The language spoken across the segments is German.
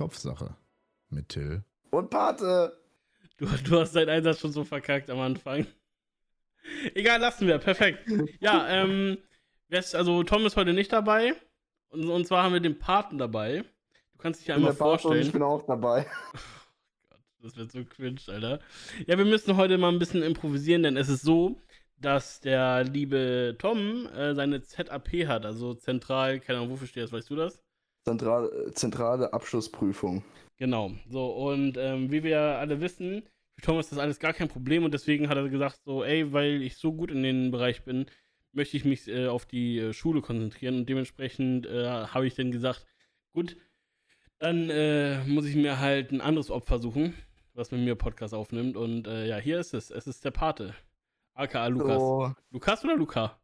Kopfsache. Mit Till. Und Pate! Du, du hast deinen Einsatz schon so verkackt am Anfang. Egal, lassen wir. Perfekt. Ja, ähm, also Tom ist heute nicht dabei. Und, und zwar haben wir den Paten dabei. Du kannst dich ja einmal vorstellen. ich bin auch dabei. Oh Gott, das wird so cringe, Alter. Ja, wir müssen heute mal ein bisschen improvisieren, denn es ist so, dass der liebe Tom äh, seine ZAP hat, also zentral, keine Ahnung, wofür steht das, weißt du das? Zentral, zentrale Abschlussprüfung. Genau, so und ähm, wie wir alle wissen, für Tom ist das alles gar kein Problem und deswegen hat er gesagt, so, ey, weil ich so gut in dem Bereich bin, möchte ich mich äh, auf die äh, Schule konzentrieren und dementsprechend äh, habe ich dann gesagt, gut, dann äh, muss ich mir halt ein anderes Opfer suchen, was mit mir Podcast aufnimmt und äh, ja, hier ist es, es ist der Pate. AKA Lukas. Oh. Lukas oder Luca?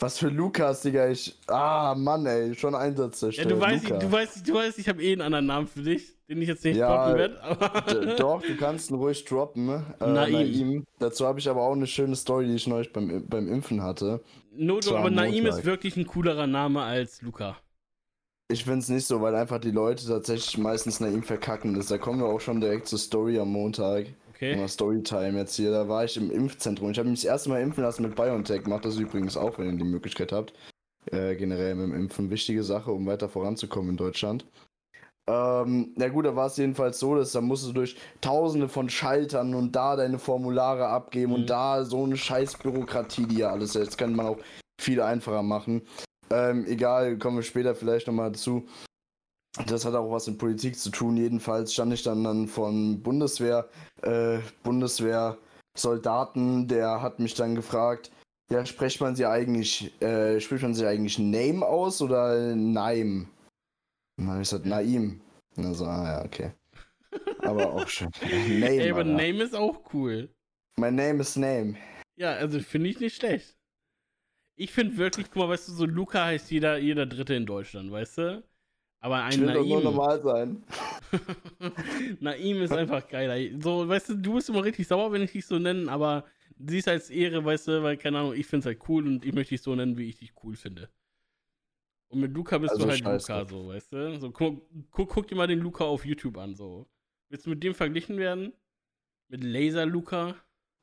Was für Lukas, Digga. Ich. Ah, Mann, ey. Schon Einsätze. Ja, du weißt, du weißt, du weißt, ich habe eh einen anderen Namen für dich, den ich jetzt nicht ja, droppen werde. Doch, du kannst ihn ruhig droppen. Äh, Naim. Naim. Dazu habe ich aber auch eine schöne Story, die ich neulich beim, beim Impfen hatte. No, aber Naim ist wirklich ein coolerer Name als Luca. Ich finde es nicht so, weil einfach die Leute tatsächlich meistens Naim verkacken. Das, da kommen wir auch schon direkt zur Story am Montag. Okay. Mal Storytime jetzt hier. Da war ich im Impfzentrum. Ich habe mich das erste Mal impfen lassen mit BioNTech. Macht das übrigens auch, wenn ihr die Möglichkeit habt. Äh, generell mit dem Impfen. Wichtige Sache, um weiter voranzukommen in Deutschland. Ähm, na gut, da war es jedenfalls so, dass da musst du durch tausende von Schaltern und da deine Formulare abgeben mhm. und da so eine scheiß Bürokratie, die ja alles ist. Das kann man auch viel einfacher machen. Ähm, egal, kommen wir später vielleicht nochmal dazu. Das hat auch was mit Politik zu tun. Jedenfalls stand ich dann, dann von Bundeswehr, äh, Bundeswehr-Soldaten, der hat mich dann gefragt, ja, spricht man sie eigentlich, äh, spricht man sie eigentlich Name aus oder Naim? Und dann habe ich gesagt, Naim. Und dann so, ah ja, okay. Aber auch schön. Name, Ey, aber Name ist auch cool. My name is Name. Ja, also finde ich nicht schlecht. Ich finde wirklich, guck mal, weißt du, so Luca heißt jeder, jeder Dritte in Deutschland, weißt du? Aber ein Naim. Normal sein. Naim ist einfach geiler. So, weißt du, du bist immer richtig sauer, wenn ich dich so nenne, aber siehst als Ehre, weißt du, weil, keine Ahnung, ich finde es halt cool und ich möchte dich so nennen, wie ich dich cool finde. Und mit Luca bist also du halt scheiße. Luca, so, weißt du? So, guck, guck, guck, dir mal den Luca auf YouTube an, so. Willst du mit dem verglichen werden? Mit Laser Luca?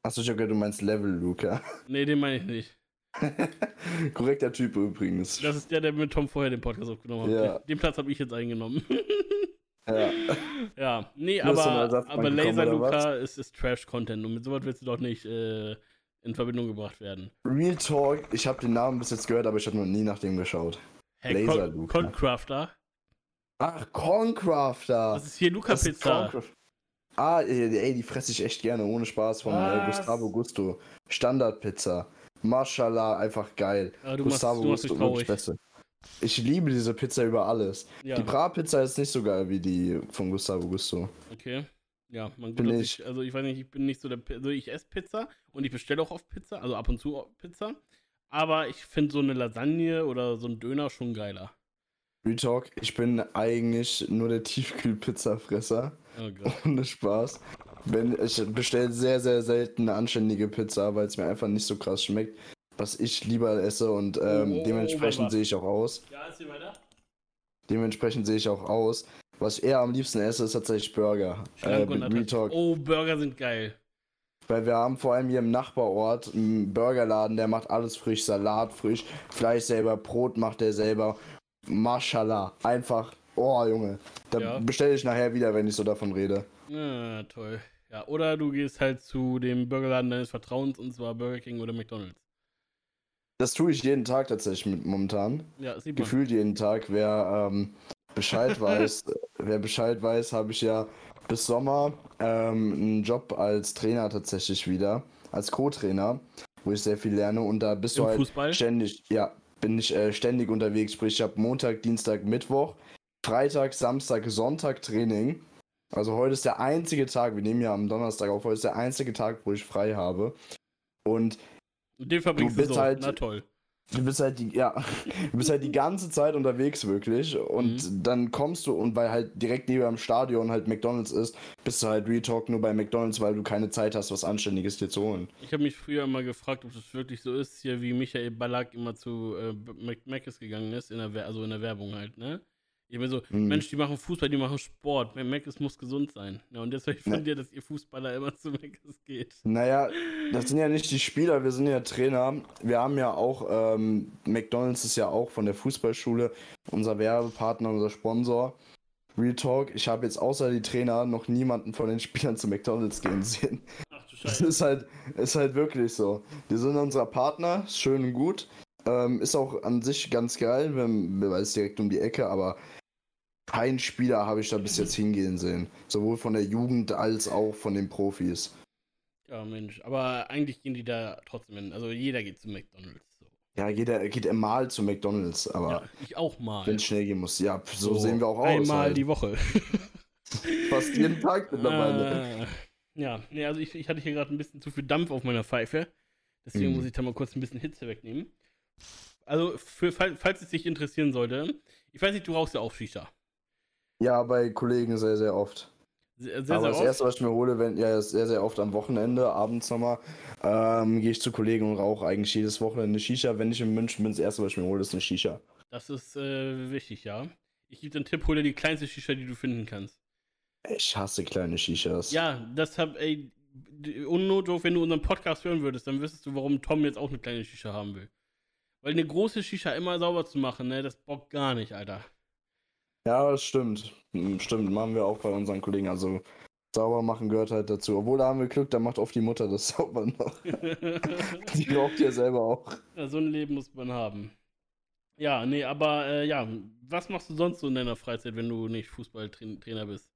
Achso, ich hab gehört, du meinst Level Luca. Nee, den meine ich nicht. Korrekter Typ übrigens. Das ist der, der mit Tom vorher den Podcast aufgenommen hat. Ja. Den, Platz habe ich jetzt eingenommen. ja. Ja, nee, aber, aber Laser Luca ist, ist Trash-Content und mit sowas willst du doch nicht äh, in Verbindung gebracht werden. Real Talk, ich habe den Namen bis jetzt gehört, aber ich habe noch nie nach dem geschaut. Hey, Laser Con Luca. Concrafter. Ach, Concrafter. Das ist hier Luca Pizza. Ah, ey, die fresse ich echt gerne, ohne Spaß von äh, Gustavo Gusto. Standardpizza. Mashallah, einfach geil. Ja, Gustavo machst, du machst wirklich Beste. Ich liebe diese Pizza über alles. Ja. Die Bratpizza ist nicht so geil wie die von Gustavo Gusto. Okay. Ja, man bin ich. Ich, also ich weiß nicht, ich bin nicht so der also ich esse Pizza und ich bestelle auch oft Pizza, also ab und zu Pizza. Aber ich finde so eine Lasagne oder so ein Döner schon geiler. Retalk, ich bin eigentlich nur der Tiefkühlpizzafresser. Oh Gott. Ohne Spaß. Wenn, ich bestelle sehr, sehr selten eine anständige Pizza, weil es mir einfach nicht so krass schmeckt, was ich lieber esse und ähm, oh, dementsprechend sehe ich auch aus. Ja, erzähl weiter. Dementsprechend sehe ich auch aus. Was ich eher am liebsten esse, ist tatsächlich Burger. Äh, oh, Burger sind geil. Weil wir haben vor allem hier im Nachbarort einen Burgerladen, der macht alles frisch, Salat frisch, Fleisch selber, Brot macht er selber. Mashallah. Einfach, oh Junge. Da ja. bestelle ich nachher wieder, wenn ich so davon rede. Ja, toll. Ja, oder du gehst halt zu dem Burgerladen deines Vertrauens und zwar Burger King oder McDonalds. Das tue ich jeden Tag tatsächlich mit, momentan. Ja, sieht man. Gefühlt jeden Tag. Wer ähm, Bescheid weiß, wer Bescheid weiß, habe ich ja bis Sommer ähm, einen Job als Trainer tatsächlich wieder, als Co-Trainer, wo ich sehr viel lerne und da bist Im du halt Fußball? ständig, ja, bin ich äh, ständig unterwegs. Sprich, ich habe Montag, Dienstag, Mittwoch, Freitag, Samstag, Sonntag Training also heute ist der einzige Tag, wir nehmen ja am Donnerstag auf, heute ist der einzige Tag, wo ich frei habe. Und den verbringst du, bist du so. halt, na toll. Du bist halt die, ja, du bist halt die ganze Zeit unterwegs wirklich und mhm. dann kommst du und weil halt direkt neben dem Stadion halt McDonalds ist, bist du halt Retalk nur bei McDonalds, weil du keine Zeit hast, was Anständiges dir zu holen. Ich habe mich früher immer gefragt, ob das wirklich so ist, hier wie Michael Ballack immer zu äh, Mc's gegangen ist, in der, also in der Werbung halt, ne? Ich bin so, mhm. Mensch, die machen Fußball, die machen Sport. Meckes muss gesund sein. Ja, und deshalb finde ich, dass ihr Fußballer immer zu Meckes geht. Naja, das sind ja nicht die Spieler, wir sind ja Trainer. Wir haben ja auch, ähm, McDonalds ist ja auch von der Fußballschule unser Werbepartner, unser Sponsor. Real Talk, ich habe jetzt außer die Trainer noch niemanden von den Spielern zu McDonalds gehen sehen. Ach du Scheiße. Das ist halt, ist halt wirklich so. Die sind unser Partner, schön und gut. Ähm, ist auch an sich ganz geil, wenn, weil es direkt um die Ecke, aber kein Spieler habe ich da bis jetzt hingehen sehen. Sowohl von der Jugend als auch von den Profis. Ja, Mensch, aber eigentlich gehen die da trotzdem hin. Also jeder geht zu McDonalds. So. Ja, jeder geht mal zu McDonalds, aber. Ja, ich auch mal. Wenn es schnell gehen muss. Ja, so, so sehen wir auch aus. Einmal halt. die Woche. Fast jeden Tag mittlerweile. Ah, ja, nee, also ich, ich hatte hier gerade ein bisschen zu viel Dampf auf meiner Pfeife. Deswegen mm. muss ich da mal kurz ein bisschen Hitze wegnehmen. Also, für, falls es dich interessieren sollte, ich weiß nicht, du rauchst ja auch Shisha. Ja, bei Kollegen sehr, sehr oft. Sehr, sehr, Aber das oft? erste, was ich mir hole, wenn, ja, sehr, sehr oft am Wochenende, abends nochmal, ähm, gehe ich zu Kollegen und rauche eigentlich jedes Wochenende Shisha. Wenn ich in München bin, das erste, was ich mir hole, ist eine Shisha. Das ist äh, wichtig, ja. Ich gebe dir einen Tipp, hole die kleinste Shisha, die du finden kannst. Ich hasse kleine Shishas. Ja, das hab, ey, unnotdoof, wenn du unseren Podcast hören würdest, dann wüsstest du, warum Tom jetzt auch eine kleine Shisha haben will. Weil eine große Shisha immer sauber zu machen, ne, das bockt gar nicht, Alter. Ja, das stimmt. Hm, stimmt, machen wir auch bei unseren Kollegen. Also sauber machen gehört halt dazu. Obwohl da haben wir Glück, da macht oft die Mutter das sauber noch. die raucht ja selber auch. Ja, so ein Leben muss man haben. Ja, nee, aber äh, ja, was machst du sonst so in deiner Freizeit, wenn du nicht Fußballtrainer bist?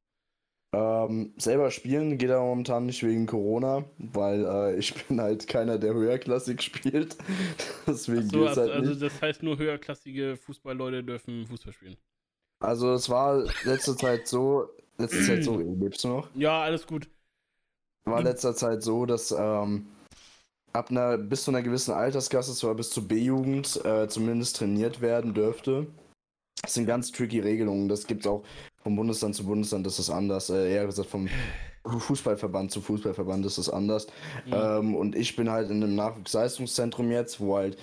Ähm, selber spielen geht aber momentan nicht wegen Corona, weil äh, ich bin halt keiner, der höherklassig spielt. Deswegen so, also, halt also das heißt nur höherklassige Fußballleute dürfen Fußball spielen. Also es war letzte Zeit so, letzte Zeit so, lebst du noch? Ja, alles gut. War letzter Zeit so, dass ähm, ab einer, bis zu einer gewissen Altersklasse, zwar bis zur B-Jugend, äh, zumindest trainiert werden dürfte. Das sind ganz tricky Regelungen. Das gibt es auch vom Bundesland zu Bundesland, das ist anders. Äh, eher gesagt vom Fußballverband zu Fußballverband ist das anders. Mhm. Ähm, und ich bin halt in einem Nachwuchsleistungszentrum jetzt, wo halt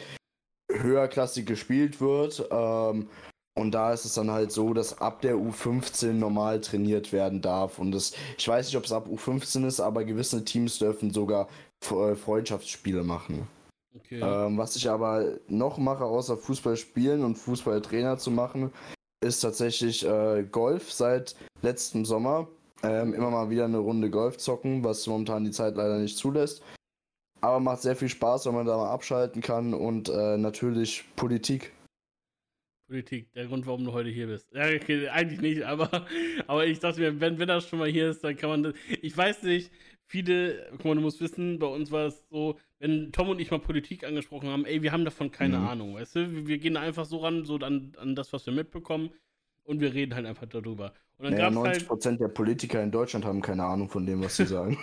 höherklassig gespielt wird. Ähm, und da ist es dann halt so, dass ab der U15 normal trainiert werden darf. Und das, ich weiß nicht, ob es ab U15 ist, aber gewisse Teams dürfen sogar äh, Freundschaftsspiele machen. Okay. Ähm, was ich aber noch mache, außer Fußball spielen und Fußballtrainer zu machen, ist tatsächlich äh, Golf seit letztem Sommer. Ähm, immer mal wieder eine Runde Golf zocken, was momentan die Zeit leider nicht zulässt. Aber macht sehr viel Spaß, wenn man da mal abschalten kann und äh, natürlich Politik. Politik, der Grund, warum du heute hier bist. Ja, okay, eigentlich nicht, aber, aber ich dachte mir, wenn, wenn das schon mal hier ist, dann kann man das. Ich weiß nicht, viele, guck mal, du musst wissen, bei uns war es so, wenn Tom und ich mal Politik angesprochen haben, ey, wir haben davon keine mhm. Ahnung, weißt du? Wir gehen einfach so ran, so an, an das, was wir mitbekommen und wir reden halt einfach darüber. Und dann naja, 90% halt, der Politiker in Deutschland haben keine Ahnung von dem, was sie sagen.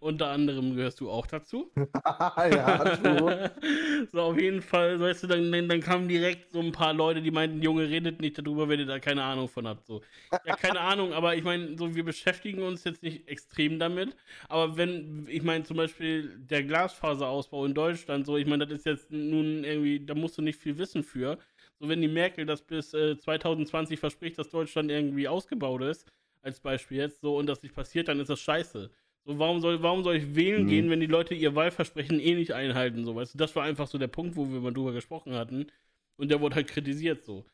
Unter anderem gehörst du auch dazu. ja, du. so, auf jeden Fall, weißt du, dann, dann kamen direkt so ein paar Leute, die meinten, Junge, redet nicht darüber, wenn ihr da keine Ahnung von habt. So. Ja, keine Ahnung, aber ich meine, so, wir beschäftigen uns jetzt nicht extrem damit. Aber wenn, ich meine, zum Beispiel der Glasfaserausbau in Deutschland, so, ich meine, das ist jetzt nun irgendwie, da musst du nicht viel wissen für. So, wenn die Merkel das bis äh, 2020 verspricht, dass Deutschland irgendwie ausgebaut ist, als Beispiel jetzt, so, und das nicht passiert, dann ist das scheiße. So, warum soll, warum soll ich wählen mhm. gehen, wenn die Leute ihr Wahlversprechen eh nicht einhalten? So, weißt du, das war einfach so der Punkt, wo wir mal drüber gesprochen hatten. Und der wurde halt kritisiert so.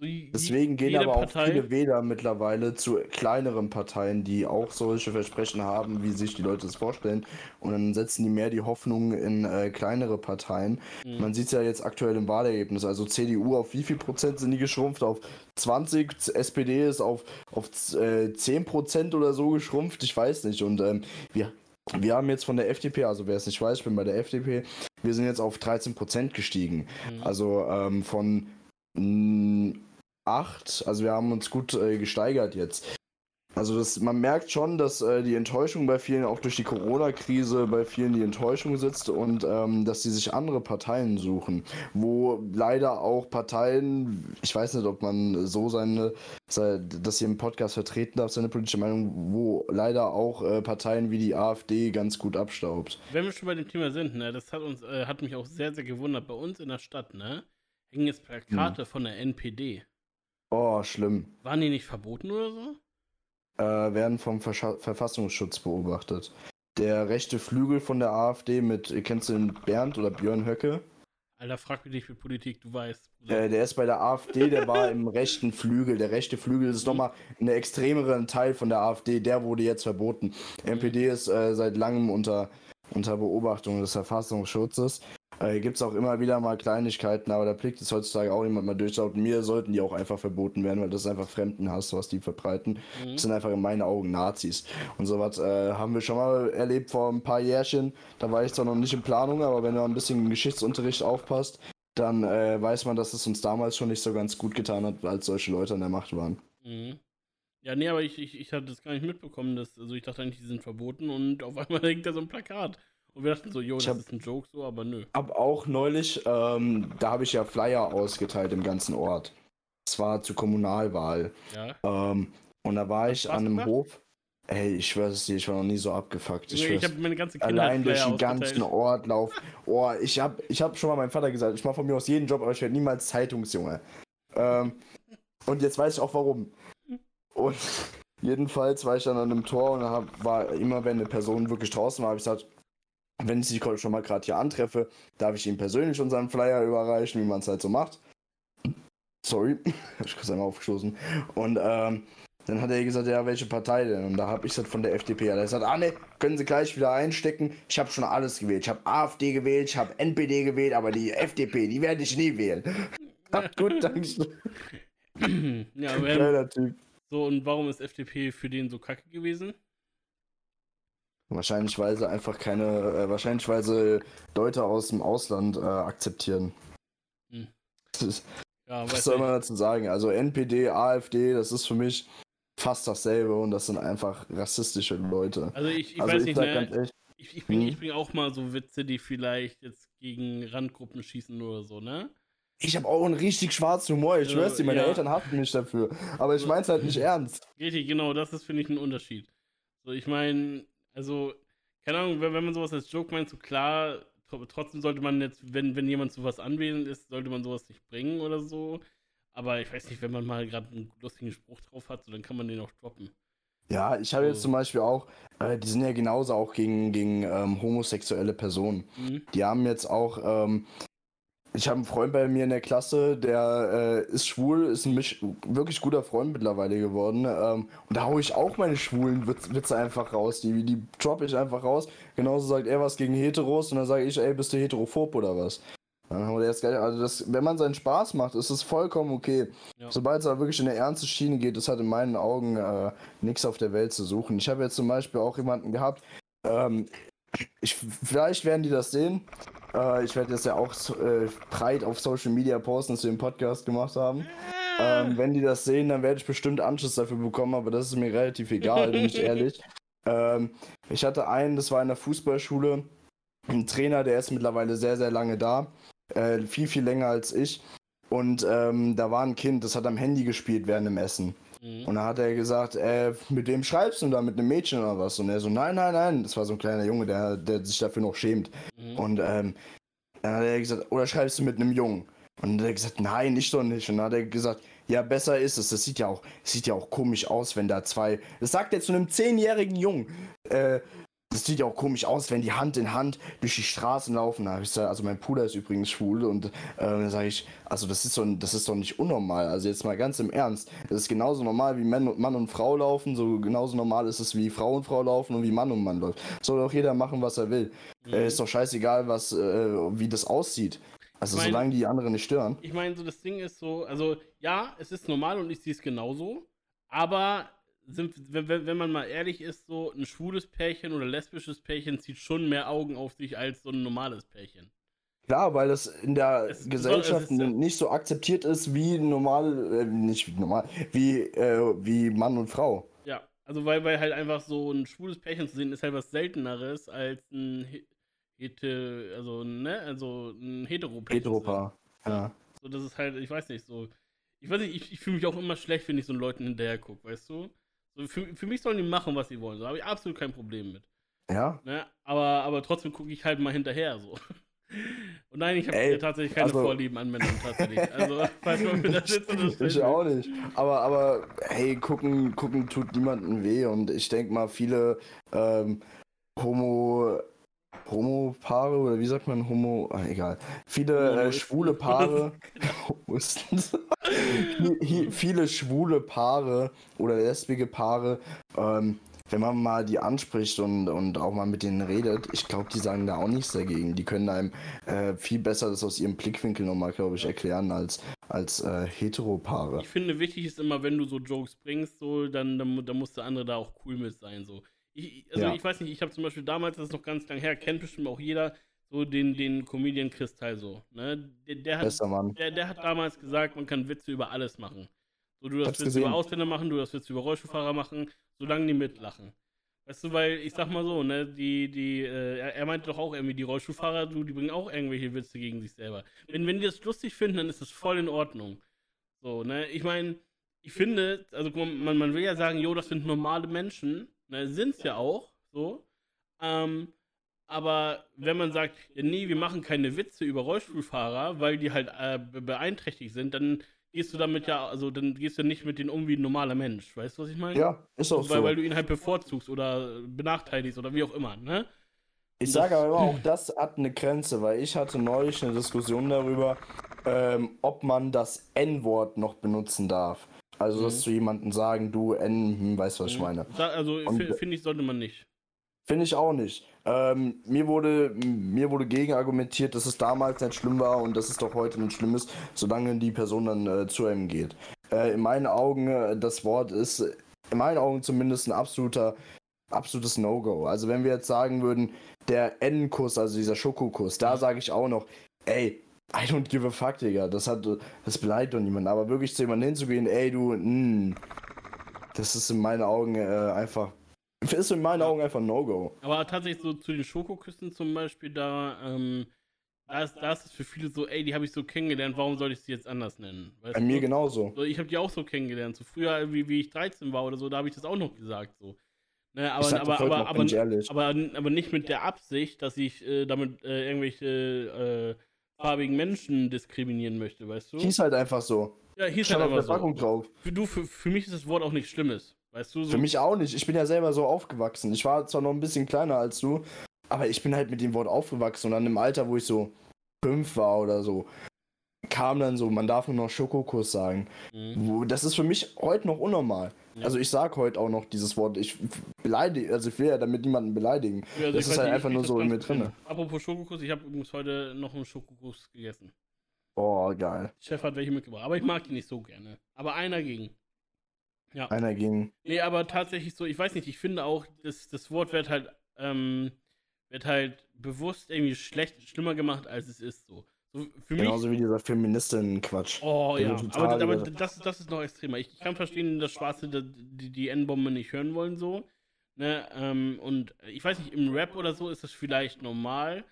Deswegen gehen aber Partei, auch viele Wähler mittlerweile zu kleineren Parteien, die auch solche Versprechen haben, wie sich die Leute es vorstellen. Und dann setzen die mehr die Hoffnung in äh, kleinere Parteien. Mhm. Man sieht es ja jetzt aktuell im Wahlergebnis. Also CDU auf wie viel Prozent sind die geschrumpft? Auf 20, SPD ist auf, auf äh, 10 Prozent oder so geschrumpft. Ich weiß nicht. Und ähm, wir, wir haben jetzt von der FDP, also wer es nicht weiß, ich bin bei der FDP, wir sind jetzt auf 13 Prozent gestiegen. Mhm. Also ähm, von 8. Also wir haben uns gut äh, gesteigert jetzt. Also das, man merkt schon, dass äh, die Enttäuschung bei vielen, auch durch die Corona-Krise, bei vielen die Enttäuschung sitzt und ähm, dass sie sich andere Parteien suchen, wo leider auch Parteien, ich weiß nicht, ob man so seine, dass hier im Podcast vertreten darf, seine politische Meinung, wo leider auch äh, Parteien wie die AfD ganz gut abstaubt. Wenn wir schon bei dem Thema sind, ne, das hat uns, äh, hat mich auch sehr, sehr gewundert. Bei uns in der Stadt, ne, hängen jetzt Plakate hm. von der NPD. Oh, schlimm. Waren die nicht verboten oder so? Äh, werden vom Verscha Verfassungsschutz beobachtet. Der rechte Flügel von der AfD mit, kennst du den Bernd oder Björn Höcke? Alter, frag mich nicht mit Politik, du weißt. Äh, der ist bei der AfD, der war im rechten Flügel. Der rechte Flügel ist nochmal ein extremeren Teil von der AfD. Der wurde jetzt verboten. NPD ist äh, seit langem unter, unter Beobachtung des Verfassungsschutzes. Äh, Gibt es auch immer wieder mal Kleinigkeiten, aber da blickt es heutzutage auch jemand mal durch. Laut mir sollten die auch einfach verboten werden, weil das ist einfach Fremdenhass, was die verbreiten. Mhm. Das sind einfach in meinen Augen Nazis. Und sowas äh, haben wir schon mal erlebt vor ein paar Jährchen. Da war ich zwar noch nicht in Planung, aber wenn du ein bisschen im Geschichtsunterricht aufpasst, dann äh, weiß man, dass es uns damals schon nicht so ganz gut getan hat, als solche Leute an der Macht waren. Mhm. Ja, nee, aber ich, ich, ich hatte das gar nicht mitbekommen. Dass, also ich dachte eigentlich, die sind verboten und auf einmal hängt da so ein Plakat. Und wir dachten so, jo, das hab, ist ein Joke so, aber nö. Hab auch neulich, ähm, da habe ich ja Flyer ausgeteilt im ganzen Ort. Das war zur Kommunalwahl. Ja. Ähm, und da war ich an einem gemacht? Hof. Ey, ich weiß es dir, ich war noch nie so abgefuckt. Ich, nee, ich habe meine ganze Kinder Allein durch den ganzen Ort lauf. Oh, ich habe ich hab schon mal meinem Vater gesagt, ich mache von mir aus jeden Job, aber ich werde niemals Zeitungsjunge. Ähm, und jetzt weiß ich auch warum. Und jedenfalls war ich dann an einem Tor und da war immer, wenn eine Person wirklich draußen war, habe ich gesagt, wenn ich sie schon mal gerade hier antreffe, darf ich ihm persönlich unseren Flyer überreichen, wie man es halt so macht. Sorry, hab ich kurz einmal aufgestoßen. Und ähm, dann hat er gesagt, ja, welche Partei denn? Und da habe ich gesagt, von der FDP. Er hat gesagt, ah ne, können Sie gleich wieder einstecken. Ich habe schon alles gewählt. Ich habe AfD gewählt, ich habe NPD gewählt, aber die FDP, die werde ich nie wählen. Ach, gut, danke. ja, aber, Kleiner Typ. So, und warum ist FDP für den so kacke gewesen? Wahrscheinlich, weil sie einfach keine, äh, wahrscheinlich, weil sie Leute aus dem Ausland äh, akzeptieren. Hm. Ist, ja, was soll man dazu sagen? Also NPD, AfD, das ist für mich fast dasselbe und das sind einfach rassistische Leute. Also ich, ich also weiß ich nicht, ne? Echt, ich, ich, bringe hm? bring auch mal so Witze, die vielleicht jetzt gegen Randgruppen schießen oder so, ne? Ich habe auch einen richtig schwarzen Humor, ich also, schwör's dir, meine ja. Eltern hatten mich dafür. Aber ich mein's halt nicht ernst. Richtig, genau, das ist, finde ich, ein Unterschied. So, ich meine, also, keine Ahnung, wenn, wenn man sowas als Joke meint, so klar, trotzdem sollte man jetzt, wenn, wenn jemand sowas anwesend ist, sollte man sowas nicht bringen oder so. Aber ich weiß nicht, wenn man mal gerade einen lustigen Spruch drauf hat, so, dann kann man den auch droppen. Ja, ich habe jetzt zum Beispiel auch, äh, die sind ja genauso auch gegen, gegen ähm, homosexuelle Personen. Mhm. Die haben jetzt auch ähm, ich habe einen Freund bei mir in der Klasse, der äh, ist schwul, ist ein mich wirklich guter Freund mittlerweile geworden. Ähm, und da haue ich auch meine schwulen Witze, Witze einfach raus. Die, die droppe ich einfach raus. Genauso sagt er was gegen Heteros und dann sage ich, ey, bist du heterophob oder was? Dann haben wir das geil. Also das, wenn man seinen Spaß macht, ist es vollkommen okay. Ja. Sobald es aber wirklich in eine ernste Schiene geht, das hat in meinen Augen äh, nichts auf der Welt zu suchen. Ich habe jetzt zum Beispiel auch jemanden gehabt, ähm, ich, vielleicht werden die das sehen. Äh, ich werde das ja auch äh, breit auf Social Media posten, dass wir den Podcast gemacht haben. Ähm, wenn die das sehen, dann werde ich bestimmt Anschluss dafür bekommen, aber das ist mir relativ egal, bin ich ehrlich. Ähm, ich hatte einen, das war in der Fußballschule, ein Trainer, der ist mittlerweile sehr, sehr lange da. Äh, viel, viel länger als ich. Und ähm, da war ein Kind, das hat am Handy gespielt während dem Essen. Mhm. Und dann hat er gesagt, äh, mit wem schreibst du da, mit einem Mädchen oder was? Und er so, nein, nein, nein. Das war so ein kleiner Junge, der, der sich dafür noch schämt. Mhm. Und ähm, dann hat er gesagt, oder schreibst du mit einem Jungen? Und dann hat er gesagt, nein, ich doch nicht. Und dann hat er gesagt, ja, besser ist es. Das sieht ja auch, sieht ja auch komisch aus, wenn da zwei. Das sagt er zu einem zehnjährigen Jungen. Äh, das sieht ja auch komisch aus, wenn die Hand in Hand durch die Straßen laufen. Da ich gesagt, also mein Bruder ist übrigens schwul und äh, dann sage ich, also das ist, so, das ist doch nicht unnormal. Also jetzt mal ganz im Ernst. Das ist genauso normal wie Mann und, Mann und Frau laufen, so genauso normal ist es wie Frau und Frau laufen und wie Mann und Mann läuft. Soll doch jeder machen, was er will. Mhm. Äh, ist doch scheißegal, was, äh, wie das aussieht. Also ich mein, solange die anderen nicht stören. Ich meine, so das Ding ist so, also ja, es ist normal und ich sehe es genauso, aber sind, wenn, wenn man mal ehrlich ist, so ein schwules Pärchen oder lesbisches Pärchen zieht schon mehr Augen auf sich als so ein normales Pärchen. Klar, weil das in der es Gesellschaft soll, nicht so akzeptiert ist wie normal, äh, nicht wie normal, wie, äh, wie Mann und Frau. Ja, also weil, weil halt einfach so ein schwules Pärchen zu sehen ist halt was Selteneres als ein Hete, also, ne, also ein Hetero-Pärchen. Heteropaar, ja. So, das ist halt, ich weiß nicht, so. Ich weiß nicht, ich, ich fühle mich auch immer schlecht, wenn ich so Leuten hinterher gucke, weißt du? So, für, für mich sollen die machen, was sie wollen. Da habe ich absolut kein Problem mit. Ja. Ne? Aber, aber trotzdem gucke ich halt mal hinterher so. Und nein, ich habe tatsächlich keine also, Vorlieben an Männern tatsächlich. Also, falls man mir das jetzt Ich auch nicht. Aber, aber hey, gucken, gucken tut niemandem weh und ich denke mal, viele ähm, Homo. Homo-Paare oder wie sagt man Homo? Ach, egal. Viele äh, schwule Paare. viele schwule Paare oder lesbige Paare ähm, wenn man mal die anspricht und, und auch mal mit denen redet, ich glaube, die sagen da auch nichts dagegen. Die können einem äh, viel besser das aus ihrem Blickwinkel nochmal, glaube ich, erklären als, als äh, Heteropaare. Ich finde, wichtig ist immer, wenn du so Jokes bringst, so, dann, dann, dann muss der andere da auch cool mit sein. So. Ich, also ja. ich weiß nicht, ich habe zum Beispiel damals, das ist noch ganz lang her, kennt bestimmt auch jeder, so den, den Comedian Kristall so. Ne? Der, der, hat, der, der hat damals gesagt, man kann Witze über alles machen. So, du darfst Witze über Ausländer machen, du darfst Witze über Rollstuhlfahrer machen, solange die mitlachen. Weißt du, weil ich sag mal so, ne, die, die, äh, er, er meinte doch auch irgendwie, die Rollstuhlfahrer, du, die bringen auch irgendwelche Witze gegen sich selber. Wenn, wenn die das lustig finden, dann ist das voll in Ordnung. So, ne, ich meine, ich finde, also man, man will ja sagen, jo, das sind normale Menschen, ne, sind's ja auch, so. Ähm, aber wenn man sagt, nee, wir machen keine Witze über Rollstuhlfahrer, weil die halt äh, beeinträchtigt sind, dann gehst du damit ja, also dann gehst du nicht mit denen um wie ein normaler Mensch. Weißt du, was ich meine? Ja, ist auch weil, so. Weil du ihn halt bevorzugst oder benachteiligst oder wie auch immer, ne? Ich sage aber immer, auch das hat eine Grenze, weil ich hatte neulich eine Diskussion darüber, ähm, ob man das N-Wort noch benutzen darf. Also, mhm. dass zu jemandem sagen, du N, hm, weißt du, was ich mhm. meine. Also, finde ich, sollte man nicht. Finde ich auch nicht. Ähm, mir, wurde, mir wurde gegen argumentiert, dass es damals nicht schlimm war und dass es doch heute nicht schlimm ist, solange die Person dann äh, zu einem geht. Äh, in meinen Augen, äh, das Wort ist in meinen Augen zumindest ein absoluter, absolutes No-Go. Also wenn wir jetzt sagen würden, der N-Kuss, also dieser Schokokuss, da sage ich auch noch, ey, I don't give a fuck, Digga. Das hat, das beleidigt doch niemanden. Aber wirklich zu jemandem hinzugehen, ey, du, mh, hm, das ist in meinen Augen äh, einfach ist in meinen Augen einfach No-Go. Aber tatsächlich so zu den Schokoküssen zum Beispiel, da, ähm, da ist, da ist es für viele so, ey, die habe ich so kennengelernt, warum soll ich sie jetzt anders nennen? Weißt Bei du? mir genauso. So, ich habe die auch so kennengelernt. So früher, wie, wie ich 13 war oder so, da habe ich das auch noch gesagt. So. Ne, aber, aber, aber, noch, aber, aber, aber, nicht mit der Absicht, dass ich äh, damit äh, irgendwelche äh, farbigen Menschen diskriminieren möchte, weißt du? Hieß halt einfach so. Ja, hieß Stand halt einfach Packung so. drauf. Für, du, für, für mich ist das Wort auch nichts Schlimmes. Weißt du, so Für mich auch nicht. Ich bin ja selber so aufgewachsen. Ich war zwar noch ein bisschen kleiner als du, aber ich bin halt mit dem Wort aufgewachsen und dann im Alter, wo ich so fünf war oder so, kam dann so, man darf nur noch Schokokuss sagen. Mhm. Das ist für mich heute noch unnormal. Ja. Also ich sag heute auch noch dieses Wort. Ich beleidige, also ich will ja damit niemanden beleidigen. Ja, also das ist halt einfach nur so in mir drin. Apropos Schokokuss, ich habe übrigens heute noch einen Schokokuss gegessen. Oh, geil. Chef hat welche mitgebracht, aber ich mag die nicht so gerne. Aber einer ging. Ja. Einer ging. Nee, aber tatsächlich so, ich weiß nicht, ich finde auch, das, das Wort wird halt, ähm, wird halt bewusst irgendwie schlecht, schlimmer gemacht, als es ist so. So für Genauso mich, wie dieser Feministinnen-Quatsch. Oh ja, aber, aber das, das ist noch extremer. Ich, ich kann verstehen, dass Schwarze die, die N-Bombe nicht hören wollen so. Ne, ähm, und ich weiß nicht, im Rap oder so ist das vielleicht normal.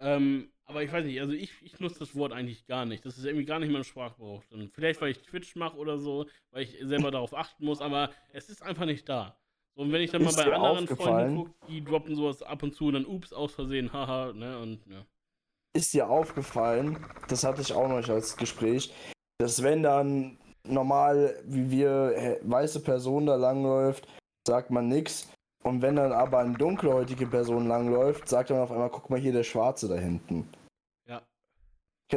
Ähm, aber ich weiß nicht, also ich, ich nutze das Wort eigentlich gar nicht. Das ist irgendwie gar nicht mein Sprachgebrauch. Und vielleicht, weil ich Twitch mache oder so, weil ich selber darauf achten muss, aber es ist einfach nicht da. So, und wenn ich dann ist mal bei anderen Freunden gucke, die droppen sowas ab und zu und dann ups, aus Versehen, haha, ne, und ja. Ist dir aufgefallen, das hatte ich auch noch als Gespräch, dass wenn dann normal, wie wir, weiße Person da langläuft, sagt man nichts. Und wenn dann aber eine dunkelhäutige Person langläuft, sagt man auf einmal, guck mal hier, der Schwarze da hinten.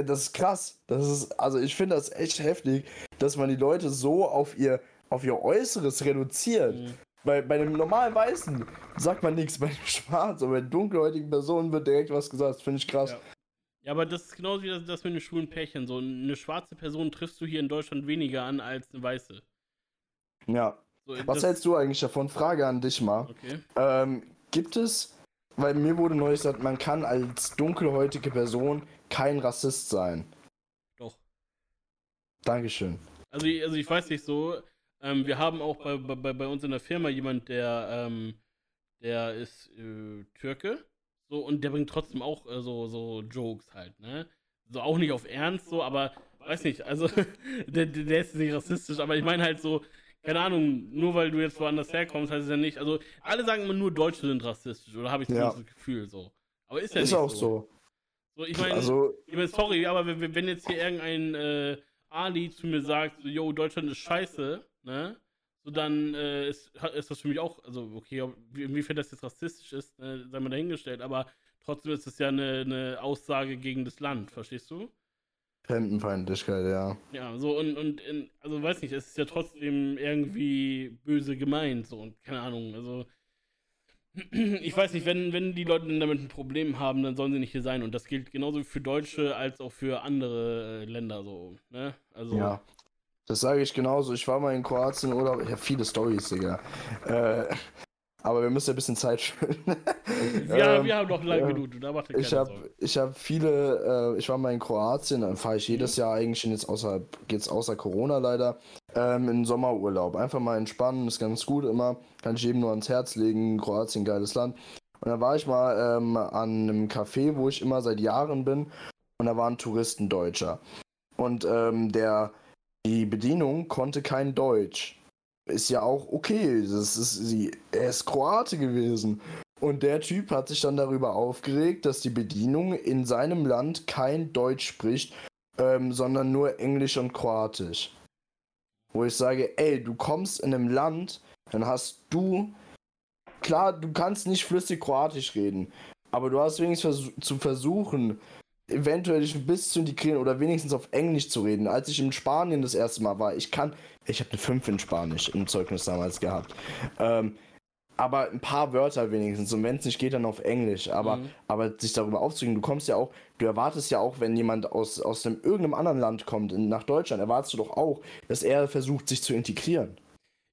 Das ist krass. Das ist, also ich finde das echt heftig, dass man die Leute so auf ihr, auf ihr Äußeres reduziert. Mhm. Bei, bei einem normalen Weißen sagt man nichts, bei einem Schwarzen, aber bei dunkelhäutigen Personen wird direkt was gesagt. Das finde ich krass. Ja. Ja. aber das ist genauso wie das, das mit den schwulen Pärchen. So eine schwarze Person triffst du hier in Deutschland weniger an als eine weiße. Ja. So, was hältst du eigentlich davon? Frage an dich mal. Okay. Ähm, gibt es, weil mir wurde neulich gesagt, man kann als dunkelhäutige Person kein Rassist sein. Doch. Dankeschön. Also, also ich weiß nicht so, ähm, wir haben auch bei, bei, bei uns in der Firma jemand, der, ähm, der ist äh, Türke. So, und der bringt trotzdem auch äh, so, so Jokes halt, ne? So auch nicht auf Ernst, so, aber weiß nicht, also der, der ist nicht rassistisch, aber ich meine halt so, keine Ahnung, nur weil du jetzt woanders herkommst, heißt es ja nicht, also alle sagen immer nur Deutsche sind rassistisch, oder habe ich ja. das Gefühl so. Aber ist ja ist nicht auch so. so. So, ich meine, also, ich mein, sorry, aber wenn, wenn, jetzt hier irgendein äh, Ali zu mir sagt, so, yo, Deutschland ist scheiße, ne? So, dann äh, ist, ist das für mich auch, also, okay, ob, inwiefern das jetzt rassistisch ist, äh, sei mal dahingestellt, aber trotzdem ist es ja eine, eine Aussage gegen das Land, verstehst du? Fremdenfeindlichkeit, ja. Ja, so und, und in, also weiß nicht, es ist ja trotzdem irgendwie böse gemeint, so und keine Ahnung, also ich weiß nicht, wenn, wenn die Leute damit ein Problem haben, dann sollen sie nicht hier sein. Und das gilt genauso für Deutsche als auch für andere äh, Länder so, ne? Also. Ja. Das sage ich genauso. Ich war mal in Kroatien oder ich habe viele Stories, Digga. Äh, aber wir müssen ja ein bisschen Zeit füllen. ja, ähm, wir haben noch lange äh, genug. Da macht ich habe ich hab viele, äh, ich war mal in Kroatien, dann fahre ich jedes. Jahr eigentlich jetzt außer, geht's außer Corona leider, ähm, in Sommerurlaub. Einfach mal entspannen, ist ganz gut immer. Kann ich jedem nur ans Herz legen. Kroatien, geiles Land. Und da war ich mal ähm, an einem Café, wo ich immer seit Jahren bin. Und da war ein Touristendeutscher. Und ähm, der, die Bedienung konnte kein Deutsch ist ja auch okay. Das ist sie, er ist Kroate gewesen. Und der Typ hat sich dann darüber aufgeregt, dass die Bedienung in seinem Land kein Deutsch spricht, ähm, sondern nur Englisch und Kroatisch. Wo ich sage, ey, du kommst in einem Land, dann hast du, klar, du kannst nicht flüssig Kroatisch reden, aber du hast wenigstens zu versuchen, eventuell dich ein bisschen zu integrieren oder wenigstens auf Englisch zu reden. Als ich in Spanien das erste Mal war, ich kann, ich habe eine 5 in Spanisch im Zeugnis damals gehabt. Ähm, aber ein paar Wörter wenigstens. Und wenn es nicht geht, dann auf Englisch. Aber, mhm. aber sich darüber aufzuregen, du kommst ja auch, du erwartest ja auch, wenn jemand aus, aus einem, irgendeinem anderen Land kommt, in, nach Deutschland, erwartest du doch auch, dass er versucht, sich zu integrieren.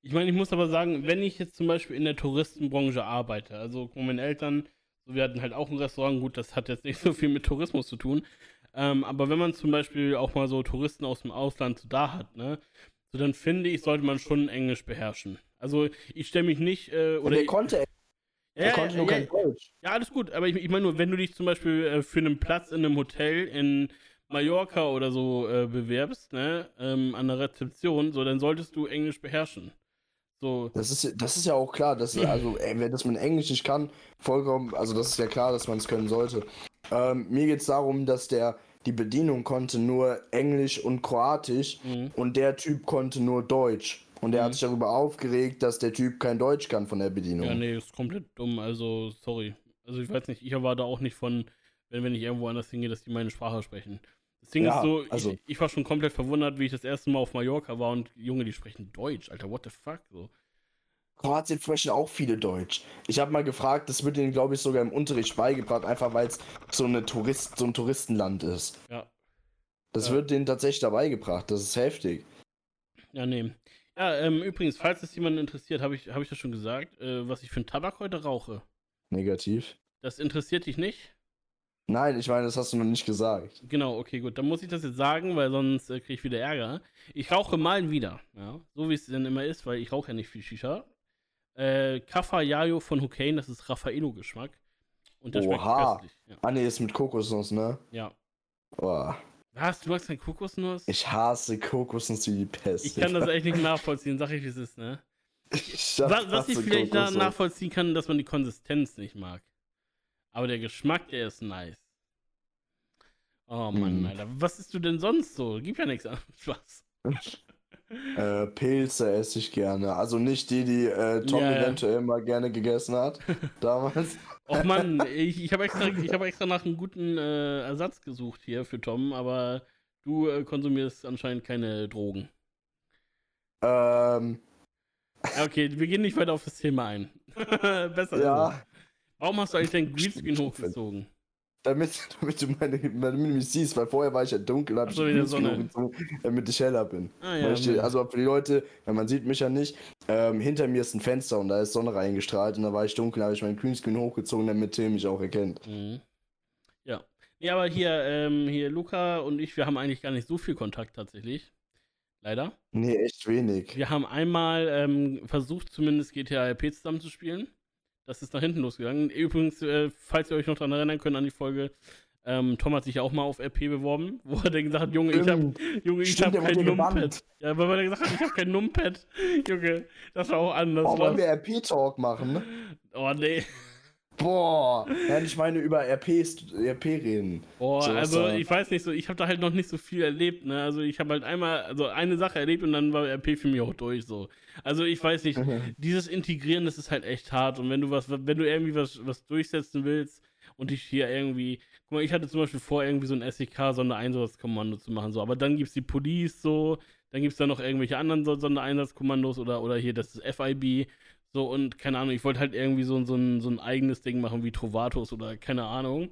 Ich meine, ich muss aber sagen, wenn ich jetzt zum Beispiel in der Touristenbranche arbeite, also meine Eltern wir hatten halt auch ein Restaurant, gut, das hat jetzt nicht so viel mit Tourismus zu tun. Ähm, aber wenn man zum Beispiel auch mal so Touristen aus dem Ausland so da hat, ne, so dann finde ich, sollte man schon Englisch beherrschen. Also ich stelle mich nicht, äh, oder. Der konnte ja, konnte nur ja, kein Deutsch. Ja, alles gut, aber ich, ich meine nur, wenn du dich zum Beispiel äh, für einen Platz in einem Hotel in Mallorca oder so äh, bewerbst, ne, ähm, an der Rezeption, so, dann solltest du Englisch beherrschen. So. Das ist, das ist ja auch klar, dass, also, ey, wenn das man Englisch nicht kann, vollkommen, also das ist ja klar, dass man es können sollte. Ähm, mir geht es darum, dass der die Bedienung konnte nur Englisch und Kroatisch mhm. und der Typ konnte nur Deutsch. Und er mhm. hat sich darüber aufgeregt, dass der Typ kein Deutsch kann von der Bedienung. Ja, nee, ist komplett dumm, also sorry. Also ich weiß nicht, ich erwarte auch nicht von, wenn, wenn ich irgendwo anders hingehe, dass die meine Sprache sprechen. Das Ding ja, ist so, also, ich, ich, war schon komplett verwundert, wie ich das erste Mal auf Mallorca war und Junge, die sprechen Deutsch, Alter, what the fuck? So. Kroatien sprechen auch viele Deutsch. Ich habe mal gefragt, das wird ihnen, glaube ich, sogar im Unterricht beigebracht, einfach weil es so, Tourist, so ein Touristenland ist. Ja. Das ja. wird denen tatsächlich dabei gebracht, das ist heftig. Ja, nee. Ja, ähm, übrigens, falls es jemanden interessiert, habe ich, hab ich das schon gesagt, äh, was ich für einen Tabak heute rauche. Negativ. Das interessiert dich nicht? Nein, ich meine, das hast du noch nicht gesagt. Genau, okay, gut. Dann muss ich das jetzt sagen, weil sonst äh, kriege ich wieder Ärger. Ich rauche mal wieder, ja. So wie es denn immer ist, weil ich rauche ja nicht viel Shisha. Äh, Kafa Yayo von Hukane, das ist Raffaello-Geschmack. Und das Oha. schmeckt köstlich. Ja. Ah, nee, ist mit Kokosnuss, ne? Ja. Boah. Was? Du magst keine Kokosnuss? Ich hasse Kokosnuss wie die Pest. Ich kann das echt nicht nachvollziehen, sag ich, wie es ist, ne? Ich was, was ich vielleicht da nachvollziehen kann, dass man die Konsistenz nicht mag. Aber der Geschmack, der ist nice. Oh Mann, mm. Alter. Was isst du denn sonst so? Gibt ja nichts anderes. Spaß. äh, Pilze esse ich gerne. Also nicht die, die äh, Tom yeah. eventuell mal gerne gegessen hat. damals. Och Mann, ich, ich habe extra, hab extra nach einem guten äh, Ersatz gesucht hier für Tom, aber du äh, konsumierst anscheinend keine Drogen. Ähm. Okay, wir gehen nicht weiter auf das Thema ein. Besser. Ja. Warum hast du eigentlich dein Greenscreen hochgezogen? Damit, damit, du meine, damit mich siehst, weil vorher war ich ja dunkel, hab so, ich Greenscreen hochgezogen, damit ich heller bin. Ah, ja, ich, also für die Leute, weil man sieht mich ja nicht, ähm, hinter mir ist ein Fenster und da ist Sonne reingestrahlt und da war ich dunkel, habe ich meinen Greenscreen hochgezogen, damit Tim mich auch erkennt. Mhm. Ja. Ja, aber hier, ähm, hier Luca und ich, wir haben eigentlich gar nicht so viel Kontakt tatsächlich. Leider. Nee, echt wenig. Wir haben einmal ähm, versucht, zumindest GTA RP zusammen zu spielen. Das ist nach hinten losgegangen. Übrigens, äh, falls ihr euch noch daran erinnern könnt an die Folge, ähm, Tom hat sich ja auch mal auf RP beworben, wo er dann gesagt hat, Junge, ich habe Junge, ich hab kein Numpad. Ja, weil er gesagt hat, ich habe kein Numpad. Junge, das war auch anders. Oh, wollen wir RP-Talk machen, ne? Oh, nee. Boah, ja, ich meine über RPs, RP reden. Boah, so also da. ich weiß nicht so, ich habe da halt noch nicht so viel erlebt, ne? Also ich habe halt einmal, also eine Sache erlebt und dann war RP für mich auch durch so. Also ich weiß nicht, dieses Integrieren, das ist halt echt hart und wenn du was, wenn du irgendwie was, was durchsetzen willst und dich hier irgendwie, guck mal, ich hatte zum Beispiel vor, irgendwie so ein SEK-Sondereinsatzkommando zu machen, so, aber dann gibt es die Police so, dann gibt es da noch irgendwelche anderen Sondereinsatzkommandos oder, oder hier das ist FIB so, und keine Ahnung, ich wollte halt irgendwie so, so, ein, so ein eigenes Ding machen wie Trovatos oder keine Ahnung.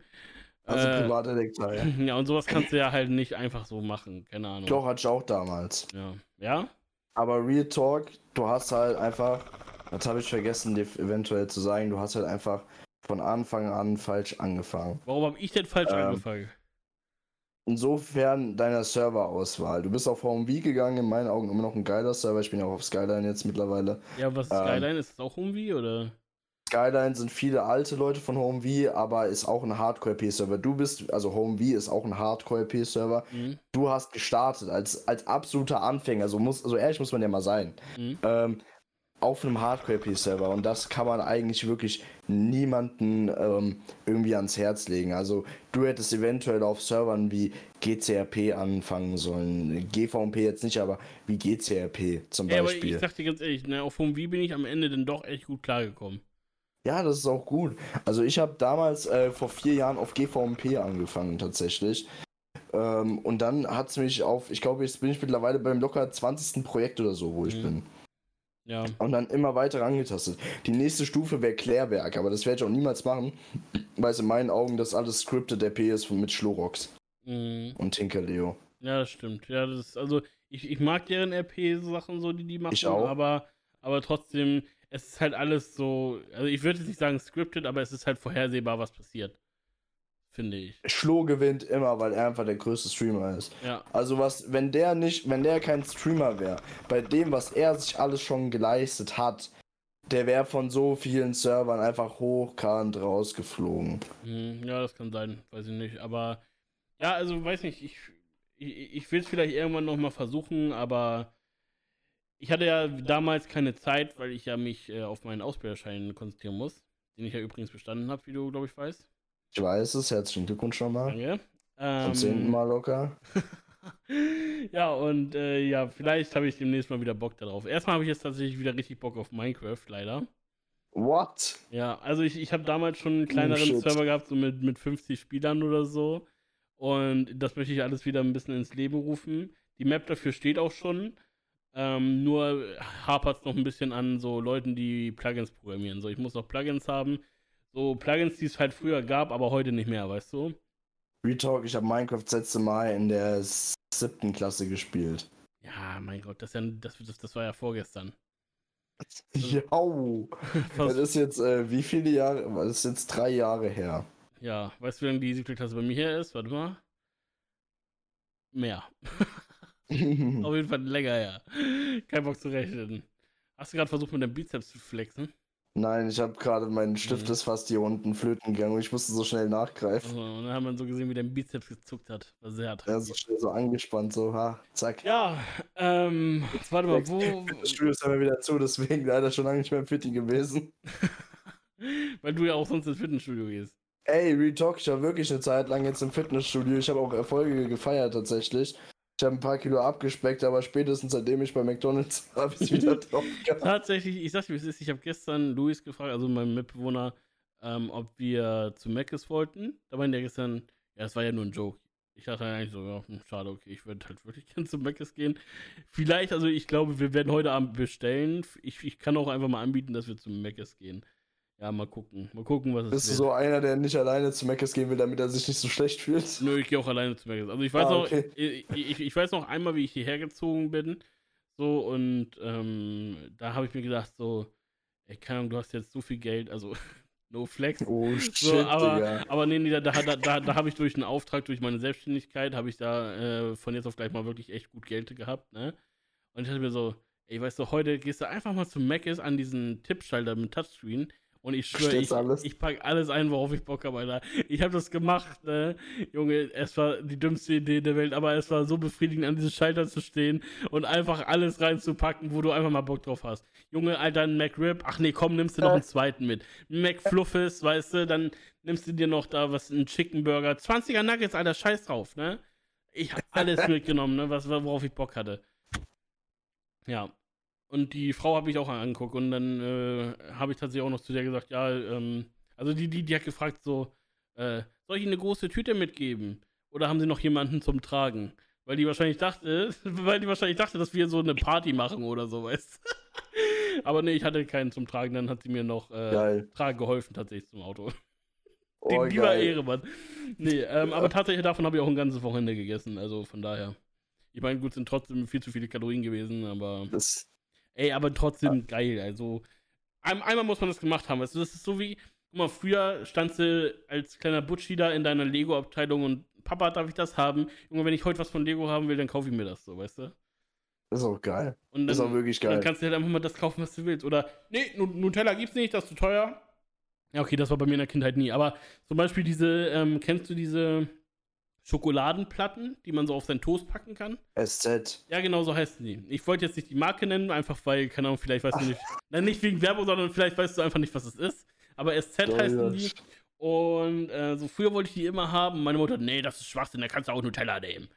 Also äh, Privatdetektor, ja. Ja, und sowas kannst du ja halt nicht einfach so machen, keine Ahnung. Doch, hatte ich auch damals. Ja. Ja? Aber Real Talk, du hast halt einfach, das habe ich vergessen, dir eventuell zu sagen, du hast halt einfach von Anfang an falsch angefangen. Warum habe ich denn falsch ähm, angefangen? Insofern deiner Serverauswahl. Du bist auf HomeV gegangen, in meinen Augen immer noch ein geiler Server. Ich bin ja auch auf Skyline jetzt mittlerweile. Ja, was ist ähm, Skyline? Ist das auch HomeV oder? Skyline sind viele alte Leute von HomeV, aber ist auch ein Hardcore-P-Server. Du bist, also HomeV ist auch ein Hardcore-P-Server. Mhm. Du hast gestartet als, als absoluter Anfänger, so muss, also ehrlich muss man ja mal sein. Mhm. Ähm, auf einem Hardcore-P-Server und das kann man eigentlich wirklich niemanden ähm, irgendwie ans Herz legen. Also du hättest eventuell auf Servern wie GCRP anfangen sollen. GVMP jetzt nicht, aber wie GCRP zum ja, Beispiel. Aber ich sag dir ganz ehrlich, ne, auf HomeV bin ich am Ende dann doch echt gut klargekommen. Ja, das ist auch gut. Also ich habe damals äh, vor vier Jahren auf GVMP angefangen tatsächlich. Ähm, und dann hat es mich auf, ich glaube, jetzt bin ich mittlerweile beim locker 20. Projekt oder so, wo ich mhm. bin. Ja. Und dann immer weiter angetastet. Die nächste Stufe wäre Klärwerk, aber das werde ich auch niemals machen, weil es in meinen Augen das alles Scripted RP ist mit Schlorox mhm. und Tinkerleo. Ja, das stimmt. Ja, das ist, also ich, ich mag deren RP-Sachen so, die die machen, ich auch. aber aber trotzdem, es ist halt alles so, also ich würde jetzt nicht sagen scripted, aber es ist halt vorhersehbar, was passiert finde ich. Schlo gewinnt immer, weil er einfach der größte Streamer ist. Ja. Also was, wenn der nicht, wenn der kein Streamer wäre, bei dem, was er sich alles schon geleistet hat, der wäre von so vielen Servern einfach hochkant rausgeflogen. Hm, ja, das kann sein, weiß ich nicht. Aber ja, also weiß nicht, ich, ich, ich will es vielleicht irgendwann nochmal versuchen, aber ich hatte ja damals keine Zeit, weil ich ja mich äh, auf meinen Ausbilderschein konzentrieren muss, den ich ja übrigens bestanden habe, wie du, glaube ich, weißt. Ich weiß es, herzlichen Glückwunsch schon mal. Danke. Ähm, Zum zehnten Mal locker. ja, und äh, ja, vielleicht habe ich demnächst mal wieder Bock darauf. Erstmal habe ich jetzt tatsächlich wieder richtig Bock auf Minecraft, leider. What? Ja, also ich, ich habe damals schon einen kleineren oh, Server gehabt, so mit, mit 50 Spielern oder so. Und das möchte ich alles wieder ein bisschen ins Leben rufen. Die Map dafür steht auch schon. Ähm, nur hapert es noch ein bisschen an so Leuten, die Plugins programmieren. So, ich muss noch Plugins haben, so Plugins, die es halt früher gab, aber heute nicht mehr, weißt du? Retalk, ich habe Minecraft das letzte Mal in der siebten Klasse gespielt. Ja, mein Gott, das, ja, das, das, das war ja vorgestern. Ja, das ist jetzt, äh, wie viele Jahre? Das ist jetzt drei Jahre her. Ja, weißt du, wie lange die siebte Klasse bei mir her ist? Warte mal. Mehr. Auf jeden Fall länger her. Kein Bock zu rechnen. Hast du gerade versucht, mit deinem Bizeps zu flexen? Nein, ich habe gerade meinen Stift mhm. ist fast hier unten flöten gegangen und ich musste so schnell nachgreifen. Also, und dann hat man so gesehen, wie dein Bizeps gezuckt hat. War sehr. Ja, so schnell so angespannt, so, ha, zack. Ja, ähm, jetzt warte mal, wo. Das Studio ist aber wieder zu, deswegen leider schon lange nicht mehr im Fitting gewesen. Weil du ja auch sonst ins Fitnessstudio gehst. Ey, Retalk, ich war wirklich eine Zeit lang jetzt im Fitnessstudio. Ich habe auch Erfolge gefeiert tatsächlich. Ich habe ein paar Kilo abgespeckt, aber spätestens seitdem ich bei McDonalds war, habe ich wieder drauf gehabt. Tatsächlich, ich sag dir, wie es ist. Ich habe gestern Luis gefragt, also meinen Mitbewohner, ähm, ob wir zu Mc's wollten. Da meinte er gestern, ja, es war ja nur ein Joke. Ich dachte eigentlich so, ja, hm, schade, okay, ich würde halt wirklich gerne zu Mc's gehen. Vielleicht, also ich glaube, wir werden heute Abend bestellen. Ich, ich kann auch einfach mal anbieten, dass wir zu Mc's gehen. Ja, mal gucken. Mal gucken, was es Bist wird. du so einer, der nicht alleine zu Meckes gehen will, damit er sich nicht so schlecht fühlt? Nö, ich gehe auch alleine zu Meckes. Also ich weiß ah, okay. noch, ich, ich, ich, weiß noch einmal, wie ich hierher gezogen bin. So, und ähm, da habe ich mir gedacht, so, ey, keine Ahnung, du hast jetzt so viel Geld, also no flex. Oh, shit, so, aber, aber nee, nee, da, da, da, da, habe ich durch einen Auftrag, durch meine Selbstständigkeit, habe ich da äh, von jetzt auf gleich mal wirklich echt gut Geld gehabt, ne? Und ich dachte mir so, ey, weißt du, heute gehst du einfach mal zu Mc's an diesen Tippschalter mit Touchscreen Und ich schwöre, ich, ich packe alles ein, worauf ich Bock habe, Alter. Ich habe das gemacht, ne? Junge, es war die dümmste Idee der Welt, aber es war so befriedigend, an diesem Schalter zu stehen und einfach alles reinzupacken, wo du einfach mal Bock drauf hast. Junge, Alter, ein McRib, ach nee, komm, nimmst du noch einen zweiten mit. McFluffes, weißt du, dann nimmst du dir noch da was, einen Chicken Burger. 20er Nuggets, Alter, scheiß drauf, ne? Ich habe alles mitgenommen, ne, was, worauf ich Bock hatte. Ja, und die Frau habe ich auch angeguckt und dann äh, habe ich tatsächlich auch noch zu der gesagt, ja, ähm, also die, die, die hat gefragt so, äh, soll ich Ihnen eine große Tüte mitgeben? Oder haben Sie noch jemanden zum Tragen? Weil die wahrscheinlich dachte, weil die wahrscheinlich dachte, dass wir so eine Party machen oder so, weißt Aber nee, ich hatte keinen zum Tragen, dann hat sie mir noch äh, tragen geholfen tatsächlich zum Auto. Oh, die, die war Ehre, Mann. Nee, ähm, aber tatsächlich davon habe ich auch ein ganzes Wochenende gegessen, also von daher. Ich meine, gut, sind trotzdem viel zu viele Kalorien gewesen, aber. Das, Ey, aber trotzdem ja. geil. Also, ein, einmal muss man das gemacht haben. Also, das ist so wie, guck mal, früher standst du als kleiner Butschi da in deiner Lego-Abteilung und Papa, darf ich das haben? Junge, wenn ich heute was von Lego haben will, dann kaufe ich mir das so, weißt du? Das ist auch geil. Und dann, das ist auch wirklich geil. Dann kannst du halt einfach mal das kaufen, was du willst. Oder, nee, Nutella gibt's nicht, das ist zu teuer. Ja, okay, das war bei mir in der Kindheit nie. Aber zum Beispiel diese, ähm, kennst du diese Schokoladenplatten, die man so auf seinen Toast packen kann. SZ. Ja, genau so heißen die. Ich wollte jetzt nicht die Marke nennen, einfach weil, keine Ahnung, vielleicht weißt du nicht. Nein, nicht wegen Werbung, sondern vielleicht weißt du einfach nicht, was es ist. Aber SZ oh, heißen die. Und äh, so früher wollte ich die immer haben. Meine Mutter, nee, das ist Schwachsinn, da kannst du auch Nutella nehmen.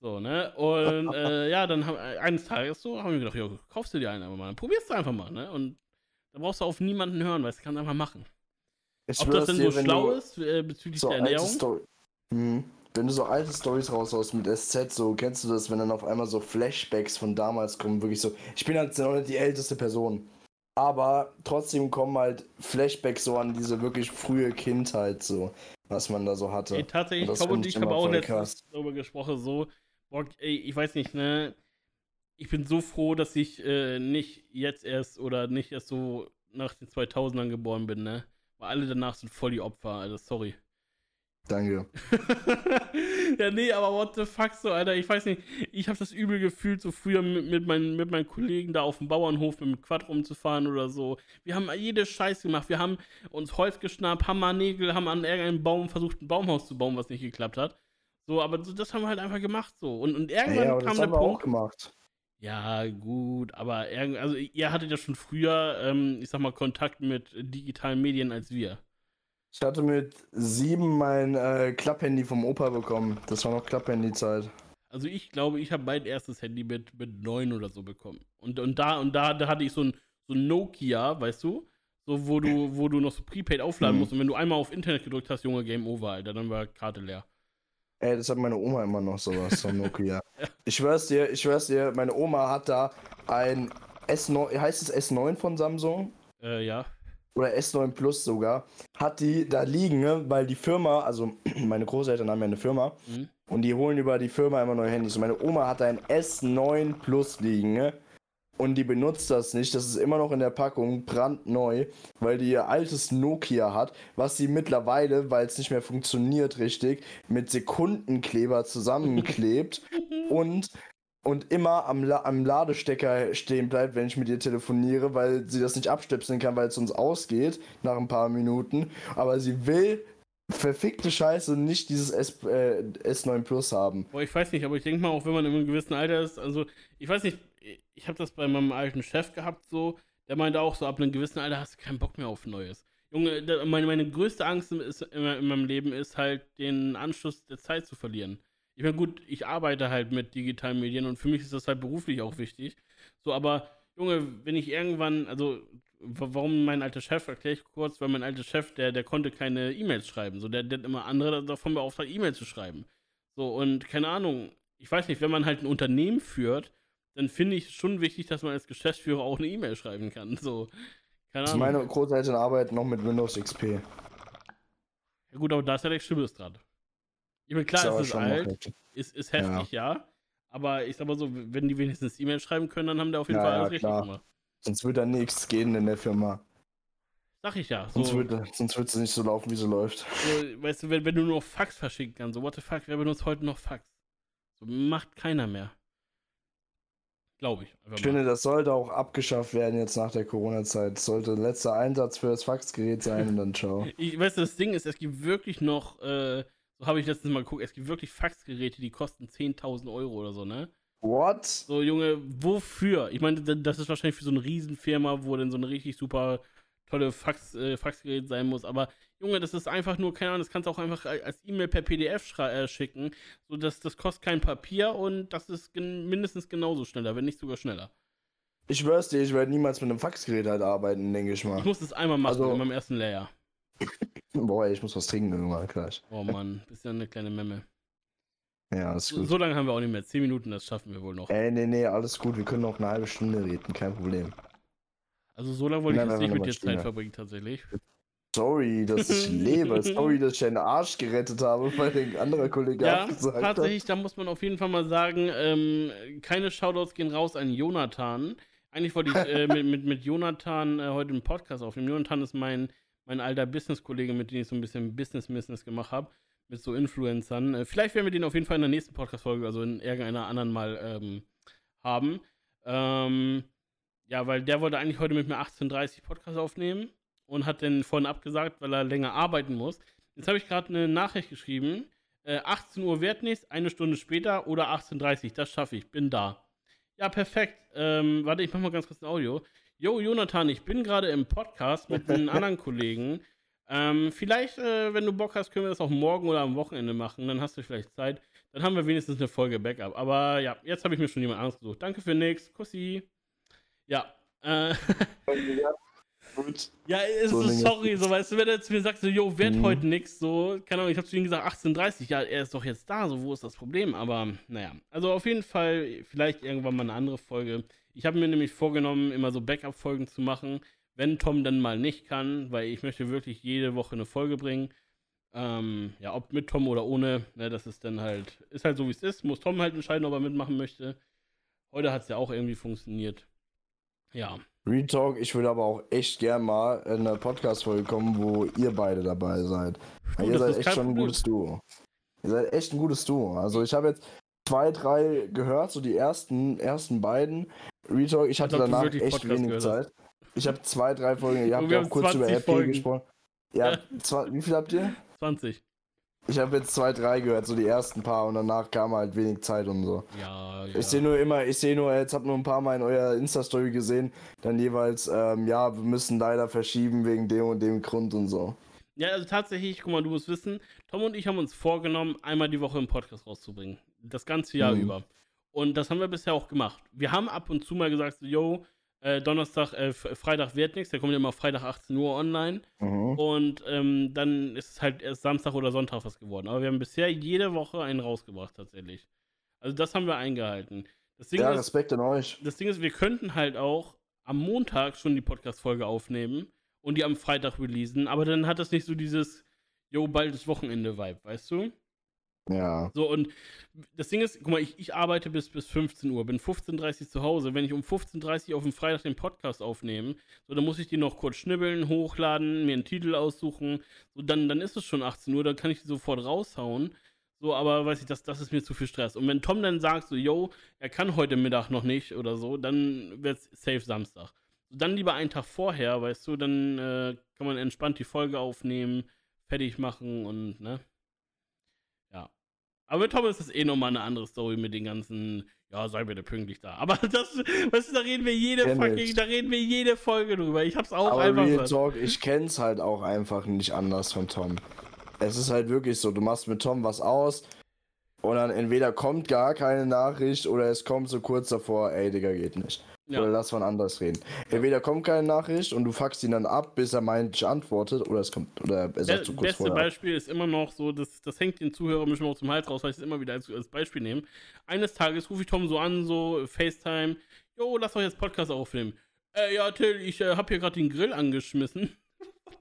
So, ne? Und äh, ja, dann haben, eines Tages so, haben wir gedacht, ja, kaufst du dir einen einfach mal. Dann probierst du einfach mal, ne? Und da brauchst du auf niemanden hören, weil du kannst einfach machen. Ich Ob das denn so schlau ist äh, bezüglich so der Ernährung? Mhm wenn du so alte Stories raushaust mit SZ, so kennst du das, wenn dann auf einmal so Flashbacks von damals kommen, wirklich so. Ich bin halt noch nicht die älteste Person. Aber trotzdem kommen halt Flashbacks so an diese wirklich frühe Kindheit, so, was man da so hatte. Ey, tatsächlich, Tom und ich haben auch letztens darüber gesprochen, so, boah, ey, ich weiß nicht, ne, ich bin so froh, dass ich äh, nicht jetzt erst oder nicht erst so nach den 2000ern geboren bin, ne, weil alle danach sind voll die Opfer, also sorry. Danke. ja, nee, aber what the fuck so, Alter. Ich weiß nicht, ich habe das übel gefühlt, so früher mit, mit, meinen, mit meinen Kollegen da auf dem Bauernhof mit dem Quad rumzufahren oder so. Wir haben jede Scheiße gemacht. Wir haben uns Holz geschnappt, Hammernägel, haben an irgendeinem Baum versucht, ein Baumhaus zu bauen, was nicht geklappt hat. So, aber das haben wir halt einfach gemacht so. Und, und irgendwann ja, kam der Punkt. Auch gemacht. Ja, gut, aber also ihr hattet ja schon früher, ähm, ich sag mal, Kontakt mit digitalen Medien als wir. Ich hatte mit sieben mein äh, Klapphandy vom Opa bekommen. Das war noch Klapphandy-Zeit. Also ich glaube, ich habe mein erstes Handy mit, mit neun oder so bekommen. Und, und da und da, da hatte ich so ein, so ein Nokia, weißt du? So, wo du, wo du noch so Prepaid aufladen mhm. musst. Und wenn du einmal auf Internet gedrückt hast, Junge, Game Over, Alter, dann war Karte leer. Ey, das hat meine Oma immer noch sowas, so ein Nokia. ja. Ich schwör's dir, ich schwör's dir, meine Oma hat da ein S9, heißt es S9 von Samsung? Äh, ja oder S9 Plus sogar, hat die da liegen, ne? weil die Firma, also meine Großeltern haben ja eine Firma mhm. und die holen über die Firma immer neue Handys. Und meine Oma hat ein S9 Plus liegen, ne? Und die benutzt das nicht. Das ist immer noch in der Packung brandneu, weil die ihr altes Nokia hat, was sie mittlerweile, weil es nicht mehr funktioniert richtig, mit Sekundenkleber zusammenklebt und und immer am, La am Ladestecker stehen bleibt, wenn ich mit ihr telefoniere, weil sie das nicht abstöpseln kann, weil es uns ausgeht nach ein paar Minuten. Aber sie will verfickte Scheiße nicht dieses S, äh, S9 Plus haben. Boah, ich weiß nicht, aber ich denke mal, auch wenn man in einem gewissen Alter ist, also ich weiß nicht, ich habe das bei meinem alten Chef gehabt, so, der meinte auch so, ab einem gewissen Alter hast du keinen Bock mehr auf Neues. Junge, meine, meine größte Angst ist, in, in meinem Leben ist halt, den Anschluss der Zeit zu verlieren. Ich meine, gut, ich arbeite halt mit digitalen Medien und für mich ist das halt beruflich auch wichtig. So, aber Junge, wenn ich irgendwann, also warum mein alter Chef, erkläre ich kurz, weil mein alter Chef, der, der konnte keine E-Mails schreiben. So, der, der hat immer andere davon beauftragt, E-Mails zu schreiben. So, und keine Ahnung, ich weiß nicht, wenn man halt ein Unternehmen führt, dann finde ich es schon wichtig, dass man als Geschäftsführer auch eine E-Mail schreiben kann. So, keine Ahnung. meine Großeltern arbeiten noch mit Windows XP. Ja gut, aber da ist ja der Schlimmes dran. Ich meine, klar, ist es alt, ist, ist heftig, ja. ja. Aber ich sag mal so, wenn die wenigstens E-Mail schreiben können, dann haben die auf jeden ja, Fall alles richtig klar. gemacht. Sonst würde da nichts gehen in der Firma. Sag ich ja. So. Sonst würde sonst es nicht so laufen, wie sie läuft. So, weißt du, wenn, wenn du nur Fax verschicken kannst, so what the fuck, wer benutzt heute noch Fax? So macht keiner mehr. Glaube ich. Ich finde, das sollte auch abgeschafft werden jetzt nach der Corona-Zeit. Sollte ein letzter Einsatz für das Faxgerät sein und dann ciao. Ich weiß, das Ding ist, es gibt wirklich noch, äh, habe ich letztens mal geguckt, es gibt wirklich Faxgeräte, die kosten 10.000 Euro oder so, ne? What? So, Junge, wofür? Ich meine, das ist wahrscheinlich für so eine Riesenfirma, wo dann so eine richtig super tolle Fax, äh, Faxgerät sein muss. Aber Junge, das ist einfach nur, keine Ahnung, das kannst du auch einfach als E-Mail per PDF äh, schicken. So, dass das kostet kein Papier und das ist gen mindestens genauso schneller, wenn nicht sogar schneller. Ich schwör's dir, ich werde niemals mit einem Faxgerät halt arbeiten, denke ich mal. Ich muss das einmal machen also, in meinem ersten Layer. Boah, ich muss was trinken irgendwann gleich. Oh Mann, bist ja eine kleine Memme. Ja, ist gut. So, lange haben wir auch nicht mehr. Zehn Minuten, das schaffen wir wohl noch. Ey, nee, nee, alles gut. Wir können noch eine halbe Stunde reden, kein Problem. Also so lange wollte ich jetzt nicht mit dir Zeit verbringen, tatsächlich. Sorry, dass ich lebe. Sorry, dass ich einen Arsch gerettet habe, weil ein anderer Kollege ja, gesagt tatsächlich, hat. da muss man auf jeden Fall mal sagen, ähm, keine Shoutouts gehen raus an Jonathan. Eigentlich wollte ich äh, mit, mit, mit Jonathan äh, heute einen Podcast aufnehmen. Jonathan ist mein, mein alter Business-Kollege, mit dem ich so ein bisschen Business-Business gemacht habe. Mit so Influencern. Äh, vielleicht werden wir den auf jeden Fall in der nächsten Podcast-Folge, also in irgendeiner anderen mal ähm, haben. Ähm, ja, weil der wollte eigentlich heute mit mir 18.30 Podcast aufnehmen und hat dann vorhin abgesagt, weil er länger arbeiten muss. Jetzt habe ich gerade eine Nachricht geschrieben. Äh, 18 Uhr wird nichts, eine Stunde später oder 18.30 Uhr, das schaffe ich, bin da. Ja, perfekt. Ähm, warte, ich mache mal ganz kurz ein Audio. Jo, Jonathan, ich bin gerade im Podcast mit einem anderen Kollegen. Ähm, vielleicht, äh, wenn du Bock hast, können wir das auch morgen oder am Wochenende machen. Dann hast du vielleicht Zeit. Dann haben wir wenigstens eine Folge Backup. Aber ja, jetzt habe ich mir schon jemand anderes gesucht. Danke für nix. Kussi. Ja. Äh, Gut. Ja, ist so, sorry, so weißt du, wenn er zu mir sagt, so, jo, wird mhm. heute nix, so, keine Ahnung, ich habe zu ihm gesagt, 18.30 ja, er ist doch jetzt da, so, wo ist das Problem? Aber, naja, also auf jeden Fall, vielleicht irgendwann mal eine andere Folge. Ich habe mir nämlich vorgenommen, immer so Backup-Folgen zu machen, wenn Tom dann mal nicht kann, weil ich möchte wirklich jede Woche eine Folge bringen. Ähm, ja, ob mit Tom oder ohne, ne, das ist dann halt, ist halt so wie es ist, muss Tom halt entscheiden, ob er mitmachen möchte. Heute hat es ja auch irgendwie funktioniert. Ja. Retalk, ich würde aber auch echt gern mal in eine Podcast-Folge kommen, wo ihr beide dabei seid. Du, ihr seid echt schon ein gutes Duo. Ihr seid echt ein gutes Duo. Also ich habe jetzt zwei, drei gehört, so die ersten, ersten beiden. Retalk, ich hatte danach echt Podcast wenig Zeit. Ich habe zwei, drei Folgen, ihr habt ja auch kurz über RP Folgen. gesprochen. Ja, ja. Zwei, wie viel habt ihr? 20. Ich habe jetzt zwei, drei gehört, so die ersten paar und danach kam halt wenig Zeit und so. Ja, ja. Ich sehe nur immer, ich sehe nur, jetzt hab nur ein paar Mal in eurer Insta-Story gesehen, dann jeweils, ähm, ja, wir müssen leider verschieben wegen dem und dem Grund und so. Ja, also tatsächlich, guck mal, du musst wissen, Tom und ich haben uns vorgenommen, einmal die Woche einen Podcast rauszubringen. Das ganze Jahr mhm. über. Und das haben wir bisher auch gemacht. Wir haben ab und zu mal gesagt, so, yo, äh, Donnerstag, äh, Freitag wird nichts, der kommt ja immer Freitag 18 Uhr online. Mhm. Und ähm, dann ist es halt erst Samstag oder Sonntag was geworden. Aber wir haben bisher jede Woche einen rausgebracht, tatsächlich. Also das haben wir eingehalten. ja, ist, Respekt an euch. Das Ding ist, wir könnten halt auch am Montag schon die Podcast-Folge aufnehmen und die am Freitag releasen, aber dann hat das nicht so dieses, jo, bald ist Wochenende-Vibe, weißt du? Ja. So, und das Ding ist, guck mal, ich, ich arbeite bis, bis 15 Uhr, bin 15.30 Uhr zu Hause. Wenn ich um 15.30 Uhr auf dem Freitag den Podcast aufnehme, so, dann muss ich die noch kurz schnibbeln, hochladen, mir einen Titel aussuchen. So, dann, dann ist es schon 18 Uhr, dann kann ich die sofort raushauen. So, aber weiß ich, das, das ist mir zu viel Stress. Und wenn Tom dann sagt, so, yo, er kann heute Mittag noch nicht oder so, dann wird es safe Samstag. So, dann lieber einen Tag vorher, weißt du, dann äh, kann man entspannt die Folge aufnehmen, fertig machen und, ne? Aber mit Tom ist das eh nochmal eine andere Story mit den ganzen, ja, sei bitte pünktlich da. Aber das, weißt du, da reden wir jede Kenn fucking, ich. da reden wir jede Folge drüber. Ich hab's auch Aber einfach. Real Talk, ich kenn's halt auch einfach nicht anders von Tom. Es ist halt wirklich so, du machst mit Tom was aus und dann entweder kommt gar keine Nachricht oder es kommt so kurz davor, ey, Digga, geht nicht. Ja. Oder lass von anders reden. Entweder kommt keine Nachricht und du fuckst ihn dann ab, bis er meint, ich antwortet, oder es kommt, oder er sagt zu kurz beste vorher. Beispiel ist immer noch so, das, das hängt den Zuhörern bestimmt auch zum Hals raus, weil ich es immer wieder als, als Beispiel nehme. Eines Tages rufe ich Tom so an, so FaceTime, jo, lass doch jetzt Podcast aufnehmen. Äh, ja, Till, ich äh, hab hier gerade den Grill angeschmissen.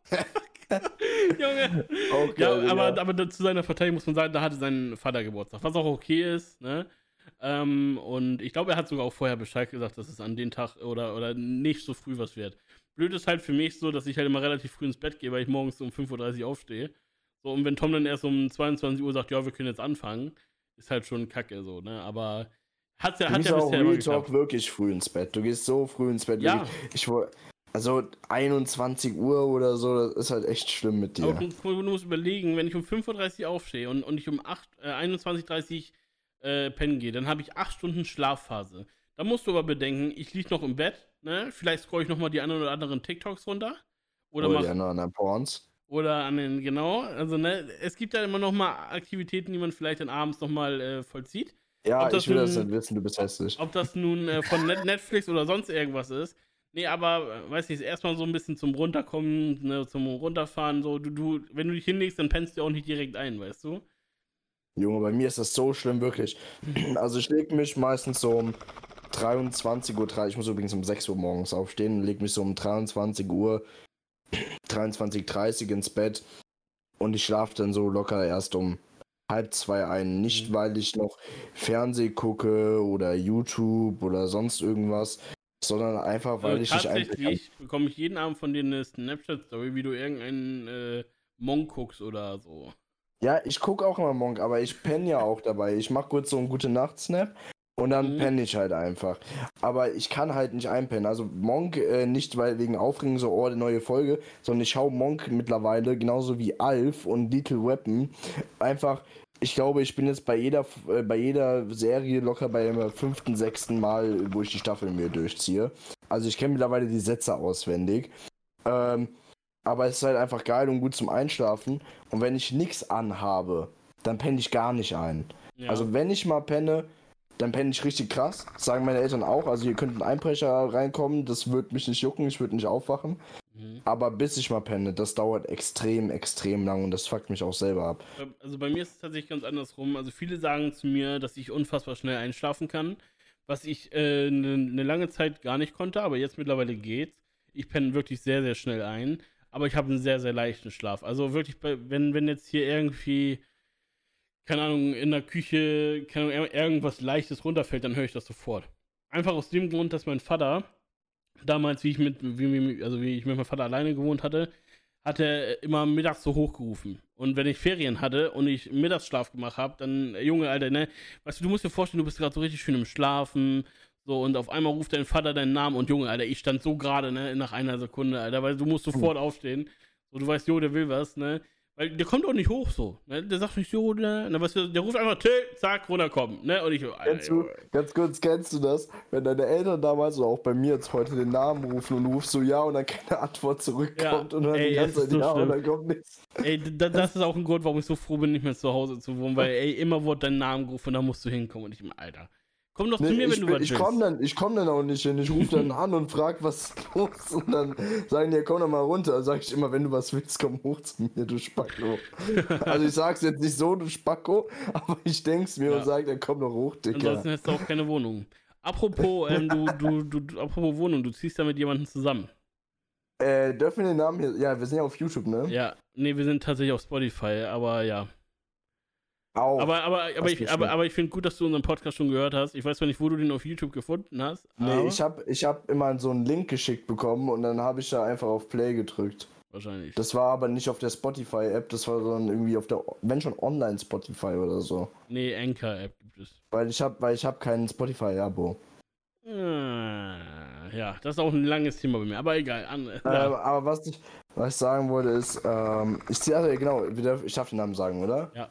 Junge. Okay, ja, aber, aber zu seiner Verteidigung muss man sagen, da hatte sein Vater Geburtstag, was auch okay ist, ne? Ähm, und ich glaube, er hat sogar auch vorher Bescheid gesagt, dass es an den Tag oder, oder nicht so früh was wird. Blöd ist halt für mich so, dass ich halt immer relativ früh ins Bett gehe, weil ich morgens um 5.30 Uhr aufstehe. So, und wenn Tom dann erst um 22 Uhr sagt, ja, wir können jetzt anfangen, ist halt schon kacke so, ne? Aber Hat ja, du hat gehst ja auch Real Talk wirklich früh ins Bett. Du gehst so früh ins Bett. Ja. Ich woll- also 21 Uhr oder so, das ist halt echt schlimm mit dir. Aber du, du musst überlegen, wenn ich um 5.30 Uhr aufstehe und, und ich um 8, äh, 21.30 Uhr äh, pennen gehe, dann habe ich 8 Stunden Schlafphase. Da musst du aber bedenken, ich liege noch im Bett, ne? Vielleicht scroll ich nochmal die ein oder anderen TikToks runter. Oder Oder mach, die anderen Porns. Oder an den, genau, also ne, es gibt ja immer noch mal Aktivitäten, die man vielleicht dann abends noch mal äh, vollzieht. Ja, Ob das ich will das nun- nicht wissen, du bist hässlich. Ob das nun äh, von Net Netflix oder sonst irgendwas ist. Nee, aber, äh, weiß nicht, erstmal so ein bisschen zum Runterkommen, ne, zum Runterfahren, so, du, du, wenn du dich hinlegst, dann pennst du auch nicht direkt ein, weißt du? Junge, bei mir ist das so schlimm, wirklich. Also ich leg mich meistens so um 23.30 Uhr, ich muss übrigens um 6 Uhr morgens aufstehen, leg mich so um 23 Uhr, 23.30 Uhr ins Bett und ich schlafe dann so locker erst um halb zwei ein. Nicht, Mhm. weil ich noch Fernseh gucke oder YouTube oder sonst irgendwas, sondern einfach, weil Also ich nicht tatsächlich bekomme ich jeden Abend von dir eine Snapchat-Story, wie du irgendeinen äh, Monk guckst oder so. Ja, ich gucke auch immer Monk, aber ich penne ja auch dabei. Ich mache kurz so einen gute Nacht-Snap und dann Mhm. penne ich halt einfach. Aber ich kann halt nicht einpennen. Also Monk äh, nicht weil wegen Aufregung so, oh, die neue Folge, sondern ich schaue Monk mittlerweile genauso wie Alf und Little Weapon. Einfach, ich glaube, ich bin jetzt bei jeder, äh, bei jeder Serie locker beim fünften, sechsten Mal, wo ich die Staffel mir durchziehe. Also ich kenne mittlerweile die Sätze auswendig. Ähm, aber es ist halt einfach geil und gut zum Einschlafen. Und wenn ich nichts anhabe, dann penne ich gar nicht ein. Ja. Also wenn ich mal penne, dann penne ich richtig krass. Das sagen meine Eltern auch. Also hier könnte ein Einbrecher reinkommen, das wird mich nicht jucken, ich würde nicht aufwachen. Mhm. Aber bis ich mal penne, das dauert extrem, extrem lang und das fuckt mich auch selber ab. Also bei mir ist es tatsächlich ganz andersrum. Also viele sagen zu mir, dass ich unfassbar schnell einschlafen kann, was ich eine äh, ne ne lange Zeit gar nicht konnte, aber jetzt mittlerweile geht's. Ich penne wirklich sehr, sehr schnell ein, aber ich habe einen sehr, sehr leichten Schlaf. Also wirklich, wenn, wenn jetzt hier irgendwie, keine Ahnung, in der Küche keine Ahnung, ir- irgendwas Leichtes runterfällt, dann höre ich das sofort. Einfach aus dem Grund, dass mein Vater damals, wie ich mit, wie, also wie ich mit meinem Vater alleine gewohnt hatte, hat er immer mittags so hochgerufen. Und wenn ich Ferien hatte und ich Mittagsschlaf gemacht habe, dann, Junge, Alter, ne, weißt du, du musst dir vorstellen, du bist gerade so richtig schön im Schlafen, so, und auf einmal ruft dein Vater deinen Namen und Junge, Alter, ich stand so gerade, ne, nach einer Sekunde, Alter, weil du musst sofort aufstehen. So, du weißt, jo, der will was, ne. Weil der kommt auch nicht hoch so. Ne? Der sagt nicht so, ne? Na, du, der ruft einfach Till, zack, runterkommen. Ne? Und ich, Alter, Kennst du, ganz kurz, kennst du das? Wenn deine Eltern damals oder auch bei mir jetzt heute den Namen rufen und du rufst so ja und dann keine Antwort zurückkommt Ja, und dann ey, die ganze Zeit so ja und schlimm. dann kommt nichts. Ey, da, das ist auch ein Grund, warum ich so froh bin, nicht mehr zu Hause zu wohnen, weil, ey, immer wurde dein Name gerufen und da musst du hinkommen und ich Alter. Komm doch zu Nee, mir, ich wenn du bin- was ich willst. komme dann, ich komm dann auch nicht hin. Ich rufe dann an und frag, was ist los? Und dann sagen die, ja, komm doch mal runter. Sag ich immer, wenn du was willst, komm hoch zu mir, du Spacko. also ich sag's jetzt nicht so, du Spacko, aber ich denk's mir Ja. und sag, ja, komm doch hoch, Dicker. Ansonsten hättest du auch keine Wohnung. Apropos, ähm, du, du, du, du, apropos Wohnung, du ziehst da mit jemandem zusammen. Äh, dürfen wir den Namen hier? Ja, wir sind ja auf YouTube, ne? Ja, nee, wir sind tatsächlich auf Spotify, aber ja. Auch. Aber, aber, aber, ich, aber, aber ich finde gut, dass du unseren Podcast schon gehört hast. Ich weiß zwar nicht, wo du den auf YouTube gefunden hast. nee, ich hab, ich hab immer so einen Link geschickt bekommen und dann habe ich da einfach auf Play gedrückt. Wahrscheinlich. Das war aber nicht auf der Spotify-App, das war dann irgendwie auf der, wenn schon online Spotify oder so. nee, Anchor-App gibt es. Weil ich hab, weil ich hab kein Spotify-Abo. Ah, ja, das ist auch ein langes Thema bei mir, aber egal. An, ja. aber was ich, was ich sagen wollte ist, ähm, ich ziehe, also genau, ich darf den Namen sagen, oder? Ja.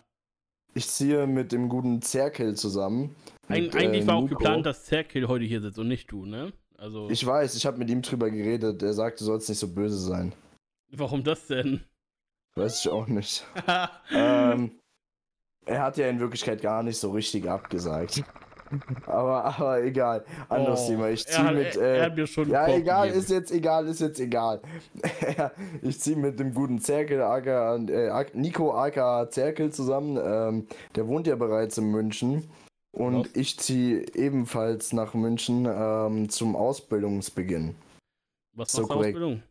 Ich ziehe mit dem guten Zerkel zusammen. Eig mit, eigentlich äh, war auch Nico. geplant, dass Zerkill heute hier sitzt und nicht du, ne? Also, Ich weiß, ich habe mit ihm drüber geredet, der sagt, du sollst nicht so böse sein. warum das denn? Weiß ich auch nicht. ähm, er hat ja in Wirklichkeit gar nicht so richtig abgesagt. Aber, aber egal. Anderes Oh, Thema. Ich ziehe mit. Äh, er hat mir schon ja, egal, gegeben. ist jetzt egal, ist jetzt egal. ich ziehe mit dem guten Zerkel, aka, äh, Nico aka Zerkel zusammen. Ähm, der wohnt ja bereits in München. Und Was? ich ziehe ebenfalls nach München ähm, zum Ausbildungsbeginn. Was so machst du korrekt. Ausbildung?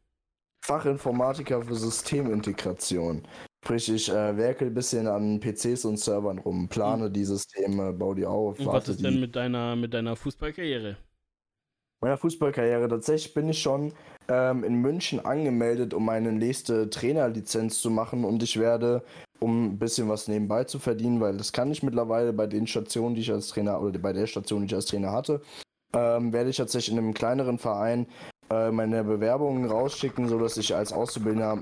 Fachinformatiker für Systemintegration. Sprich, ich äh, werkel ein bisschen an PCs und Servern rum, plane die Systeme, baue die auf, Und was ist die. denn mit deiner, mit deiner Fußballkarriere? meiner Fußballkarriere. Tatsächlich bin ich schon ähm, in München angemeldet, um meine nächste Trainerlizenz zu machen und ich werde, um ein bisschen was nebenbei zu verdienen, weil das kann ich mittlerweile bei den Stationen, die ich als Trainer oder bei der Station, die ich als Trainer hatte, ähm, werde ich tatsächlich in einem kleineren Verein äh, meine Bewerbungen rausschicken, sodass ich als Auszubildender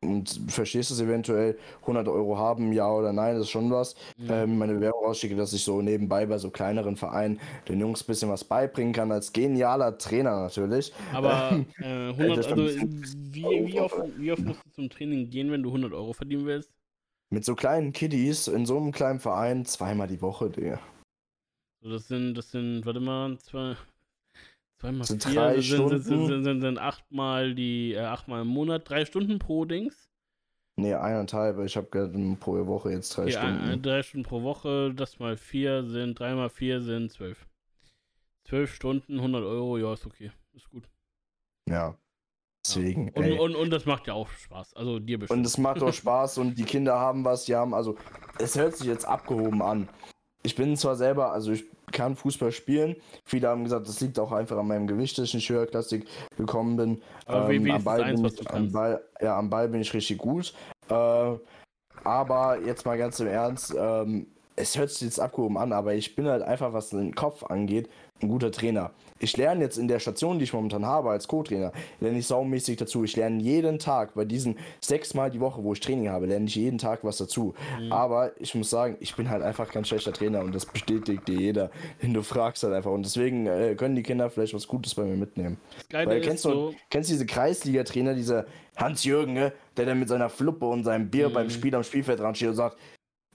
und verstehst du es eventuell, 100 Euro haben, ja oder nein, das ist schon was. Mhm. Ähm, meine Bewerbung rausschicke, dass ich so nebenbei bei so kleineren Vereinen den Jungs ein bisschen was beibringen kann, als genialer Trainer natürlich. Aber äh, 100, also wie, wie, oft, wie oft musst du zum Training gehen, wenn du 100 Euro verdienen willst? Mit so kleinen Kiddies in so einem kleinen Verein zweimal die Woche, Digga. Das sind, das sind, warte mal, zwei, zweimal sind vier, drei sind, Stunden. sind, sind, sind, sind achtmal die, äh, achtmal im Monat, drei Stunden pro Dings. Nee, eineinhalb. Ich habe gerade pro Woche jetzt drei ja, Stunden. Ein, drei Stunden pro Woche, das mal vier sind, drei mal vier sind zwölf. Zwölf Stunden, 100 Euro, ja, ist okay. Ist gut. Ja. Deswegen. Ja. Und, und, und, das macht ja auch Spaß. Also dir bestimmt. Und es macht auch Spaß und die Kinder haben was, die haben, also es hört sich jetzt abgehoben an. Ich bin zwar selber, also ich kann Fußball spielen. Viele haben gesagt, das liegt auch einfach an meinem Gewicht, dass ich nicht höherklassig gekommen bin. Aber ähm, am, Ball eins, bin ich, am, Ball, ja, am Ball bin ich richtig gut. Äh, aber jetzt mal ganz im Ernst, ähm, es hört sich jetzt abgehoben an, aber ich bin halt einfach, was den Kopf angeht, ein guter Trainer. Ich lerne jetzt in der Station, die ich momentan habe als Co-Trainer, lerne ich saumäßig dazu. Ich lerne jeden Tag, bei diesen sechs Mal die Woche, wo ich Training habe, lerne ich jeden Tag was dazu. Mhm. Aber ich muss sagen, ich bin halt einfach kein schlechter Trainer und das bestätigt dir jeder, den du fragst halt einfach. Und deswegen äh, können die Kinder vielleicht was Gutes bei mir mitnehmen. Weil kennst du so kennst diese Kreisliga-Trainer, dieser Hans-Jürgen, ne? der dann mit seiner Fluppe und seinem Bier mhm. beim Spiel am Spielfeld dran steht und sagt,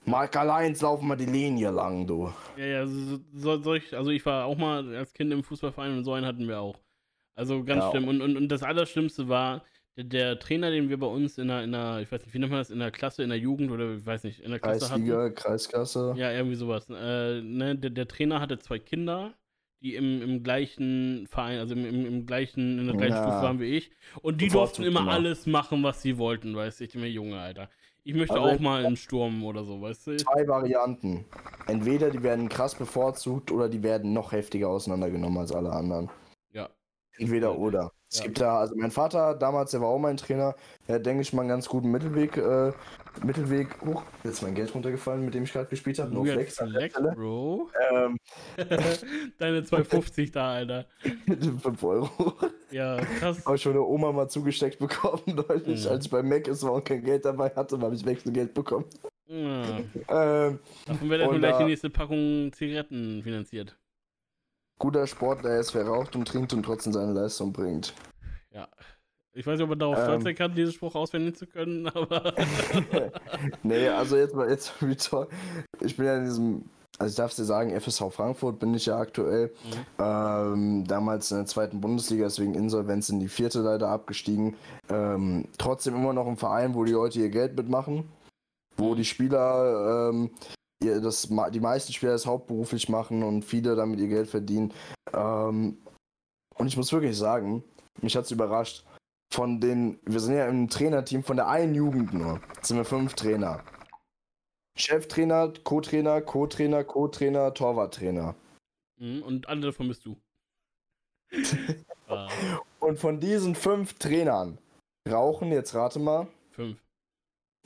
Mark allein laufen wir die Linie lang, du. Ja, ja, so, so, ich, also ich war auch mal als Kind im Fußballverein und so einen hatten wir auch. Also ganz ja. schlimm. Und, und, und das Allerschlimmste war, der, der, Trainer, den wir bei uns in der, in der, ich weiß nicht, wie nennt man das, in der Klasse, in der Jugend oder ich weiß nicht, in der Klasse Kreisliga, hatten. Kreisklasse. Ja, irgendwie sowas. Äh, ne, der, der, Trainer hatte zwei Kinder, die im, im gleichen Verein, also im, im, im gleichen, in der gleichen ja. Stufe waren wie ich. Und die durften immer, immer alles machen, was sie wollten, weißt du, ich immer Junge, Alter. Ich möchte also auch mal einen Sturm oder so, weißt du? Zwei Varianten. Entweder die werden krass bevorzugt oder die werden noch heftiger auseinandergenommen als alle anderen. Ja. Entweder oder. Es gibt da, also mein Vater damals, der war auch mein Trainer, der hat, denke ich, mal einen ganz guten Mittelweg, äh, Mittelweg, hoch, jetzt ist mein Geld runtergefallen, mit dem ich gerade gespielt habe, no flex. Flex Bro. Ähm. Deine 2,50 da, Alter. 5 Euro. Ja, krass. Habe ich von der Oma mal zugesteckt bekommen, neulich, mhm. als ich bei Mac ist und kein Geld dabei hatte, habe ich Wechselgeld bekommen. Ja. ähm, Davon wird erstmal gleich die nächste Packung Zigaretten finanziert guter Sportler ist, wer raucht und trinkt und trotzdem seine Leistung bringt. Ja. Ich weiß nicht, ob man darauf stolz sein kann, diesen Spruch auswendig zu können, aber. nee, also jetzt mal, jetzt toll. Ich bin ja in diesem, also ich darf dir sagen, FSV Frankfurt bin ich ja aktuell. Mhm. Ähm, damals in der zweiten Bundesliga, deswegen Insolvenz in die vierte leider abgestiegen. Ähm, trotzdem immer noch ein Verein, wo die Leute ihr Geld mitmachen. Wo die Spieler ähm, das, die meisten Spieler das hauptberuflich machen und viele damit ihr Geld verdienen. Ähm, und ich muss wirklich sagen, mich hat es überrascht. Von den, wir sind ja im Trainerteam von der einen Jugend nur, sind wir fünf Trainer. Cheftrainer, Co-Trainer, Co-Trainer, Co-Trainer, Torwarttrainer. Mhm, und alle davon bist du. ah. Und von diesen fünf Trainern rauchen, jetzt rate mal. Fünf.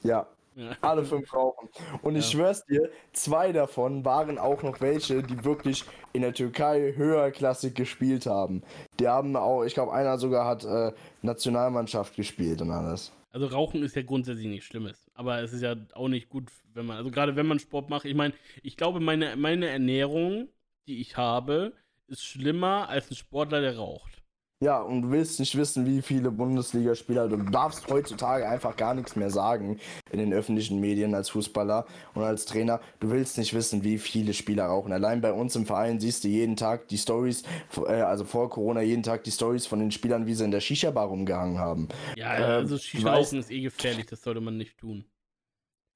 Ja, alle fünf rauchen. Und ich schwör's dir, zwei davon waren auch noch welche, die wirklich in der Türkei höherklassig gespielt haben. Die haben auch, ich glaube, einer sogar hat äh, Nationalmannschaft gespielt und alles. Also Rauchen ist ja grundsätzlich nichts Schlimmes. Aber es ist ja auch nicht gut, wenn man, also gerade wenn man Sport macht. Ich meine, ich glaube, meine, meine Ernährung, die ich habe, ist schlimmer als ein Sportler, der raucht. Ja, und du willst nicht wissen, wie viele Bundesligaspieler, du darfst heutzutage einfach gar nichts mehr sagen in den öffentlichen Medien als Fußballer und als Trainer. Du willst nicht wissen, wie viele Spieler rauchen. Allein bei uns im Verein siehst du jeden Tag die Stories, äh, also vor Corona jeden Tag die Stories von den Spielern, wie sie in der Shisha-Bar rumgehangen haben. Ja, also ähm, Shisha rauchen ist eh gefährlich, das sollte man nicht tun.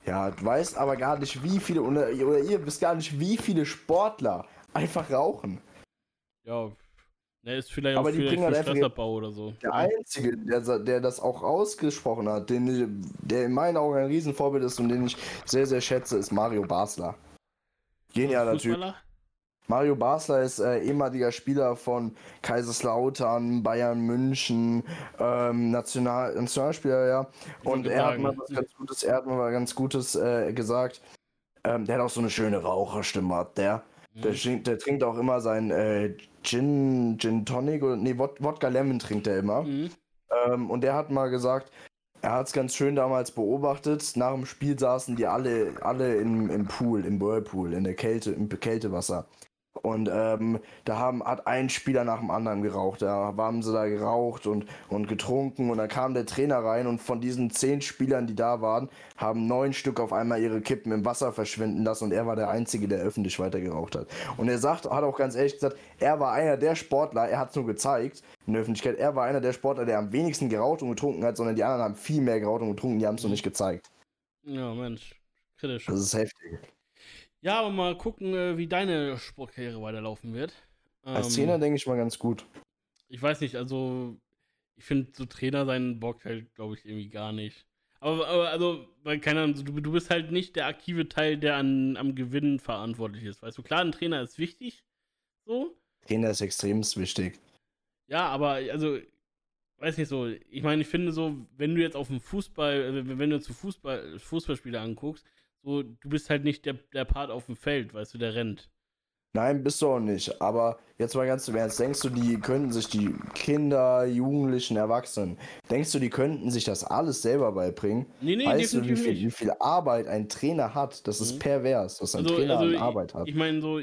Ja, du weißt aber gar nicht, wie viele, oder, oder ihr wisst gar nicht, wie viele Sportler einfach rauchen. Ja, Ne, ist vielleicht aber auch vielleicht für Stressabbau oder so. Der Einzige, der, der das auch ausgesprochen hat, den, der in meinen Augen ein Riesenvorbild ist und den ich sehr, sehr schätze, ist Mario Basler. Genialer Typ. Mario Basler ist äh, ehemaliger Spieler von Kaiserslautern, Bayern München, ähm, National Nationalspieler, ja. Und er hat mal was ganz Gutes, er hat mal was ganz Gutes äh, gesagt. Ähm, der hat auch so eine schöne Raucherstimme, hat der. Mhm. Der, der, trinkt auch immer sein äh, Gin, Gin Tonic oder nee, Wodka Lemon trinkt er immer. Mhm. Ähm, und der hat mal gesagt, er hat es ganz schön damals beobachtet. Nach dem Spiel saßen die alle, alle im, im Pool, im Whirlpool, in der Kälte, im Kältewasser. Und ähm, da haben, hat ein Spieler nach dem anderen geraucht. Da haben sie da geraucht und, und getrunken. Und dann kam der Trainer rein und von diesen zehn Spielern, die da waren, haben neun Stück auf einmal ihre Kippen im Wasser verschwinden lassen. Und er war der Einzige, der öffentlich weiter geraucht hat. Und er sagt, hat auch ganz ehrlich gesagt, er war einer der Sportler, er hat es nur gezeigt in der Öffentlichkeit, er war einer der Sportler, der am wenigsten geraucht und getrunken hat, sondern die anderen haben viel mehr geraucht und getrunken, die haben es nur nicht gezeigt. Ja, Mensch. Kritisch. Das ist heftig. Ja, aber mal gucken, äh, wie deine Sportkarriere weiterlaufen wird. Als ähm, Trainer denke ich mal ganz gut. Ich weiß nicht, also ich finde so Trainer sein Bock halt, glaube ich, irgendwie gar nicht. Aber, aber, also, weil keine Ahnung, du, du bist halt nicht der aktive Teil, der an, am Gewinn verantwortlich ist. Weißt du, klar, ein Trainer ist wichtig. So. Trainer ist extrem wichtig. Ja, aber also, weiß nicht so, ich meine, ich finde so, wenn du jetzt auf dem Fußball, also wenn du zu Fußball, Fußballspieler anguckst, so, du bist halt nicht der, der Part auf dem Feld, weißt du, der rennt. Nein, bist du auch nicht. Aber jetzt mal ganz im Ernst, denkst du, die könnten sich die Kinder, Jugendlichen, Erwachsenen, denkst du, die könnten sich das alles selber beibringen? Nee, nee, weißt du, wie viel, wie viel, Arbeit ein Trainer hat? Das ist mhm. pervers, was ein also, Trainer also an Arbeit hat. Ich meine, so,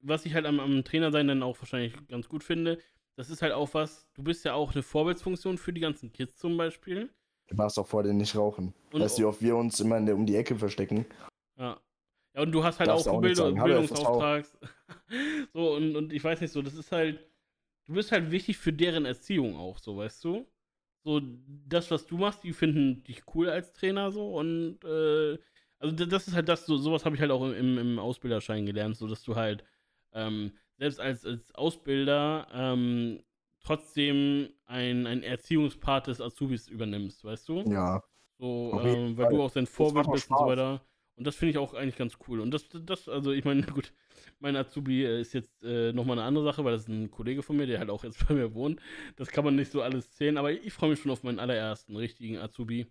was ich halt am, am Trainer sein dann auch wahrscheinlich ganz gut finde, das ist halt auch was, du bist ja auch eine Vorbildsfunktion für die ganzen Kids zum Beispiel. Du warst auch vor denen nicht rauchen. Und weißt du, wie oft wir uns immer der, um die Ecke verstecken? Ja. Ja, und du hast halt Darfst auch, auch Bildung, Bildungsauftrag. so, und, und ich weiß nicht so, das ist halt, du bist halt wichtig für deren Erziehung auch, so, weißt du? So, das, was du machst, die finden dich cool als Trainer, so, und, äh, also das ist halt das, so, sowas habe ich halt auch im, im Ausbilderschein gelernt, so, dass du halt, ähm, selbst als, als Ausbilder, ähm, trotzdem ein, ein Erziehungspart des Azubis übernimmst, weißt du? Ja. So, ähm, weil du auch sein Vorbild bist und so weiter. Und das finde ich auch eigentlich ganz cool. Und das, das, also ich meine, gut, mein Azubi ist jetzt äh, nochmal eine andere Sache, weil das ist ein Kollege von mir, der halt auch jetzt bei mir wohnt. Das kann man nicht so alles zählen, aber ich freue mich schon auf meinen allerersten richtigen Azubi.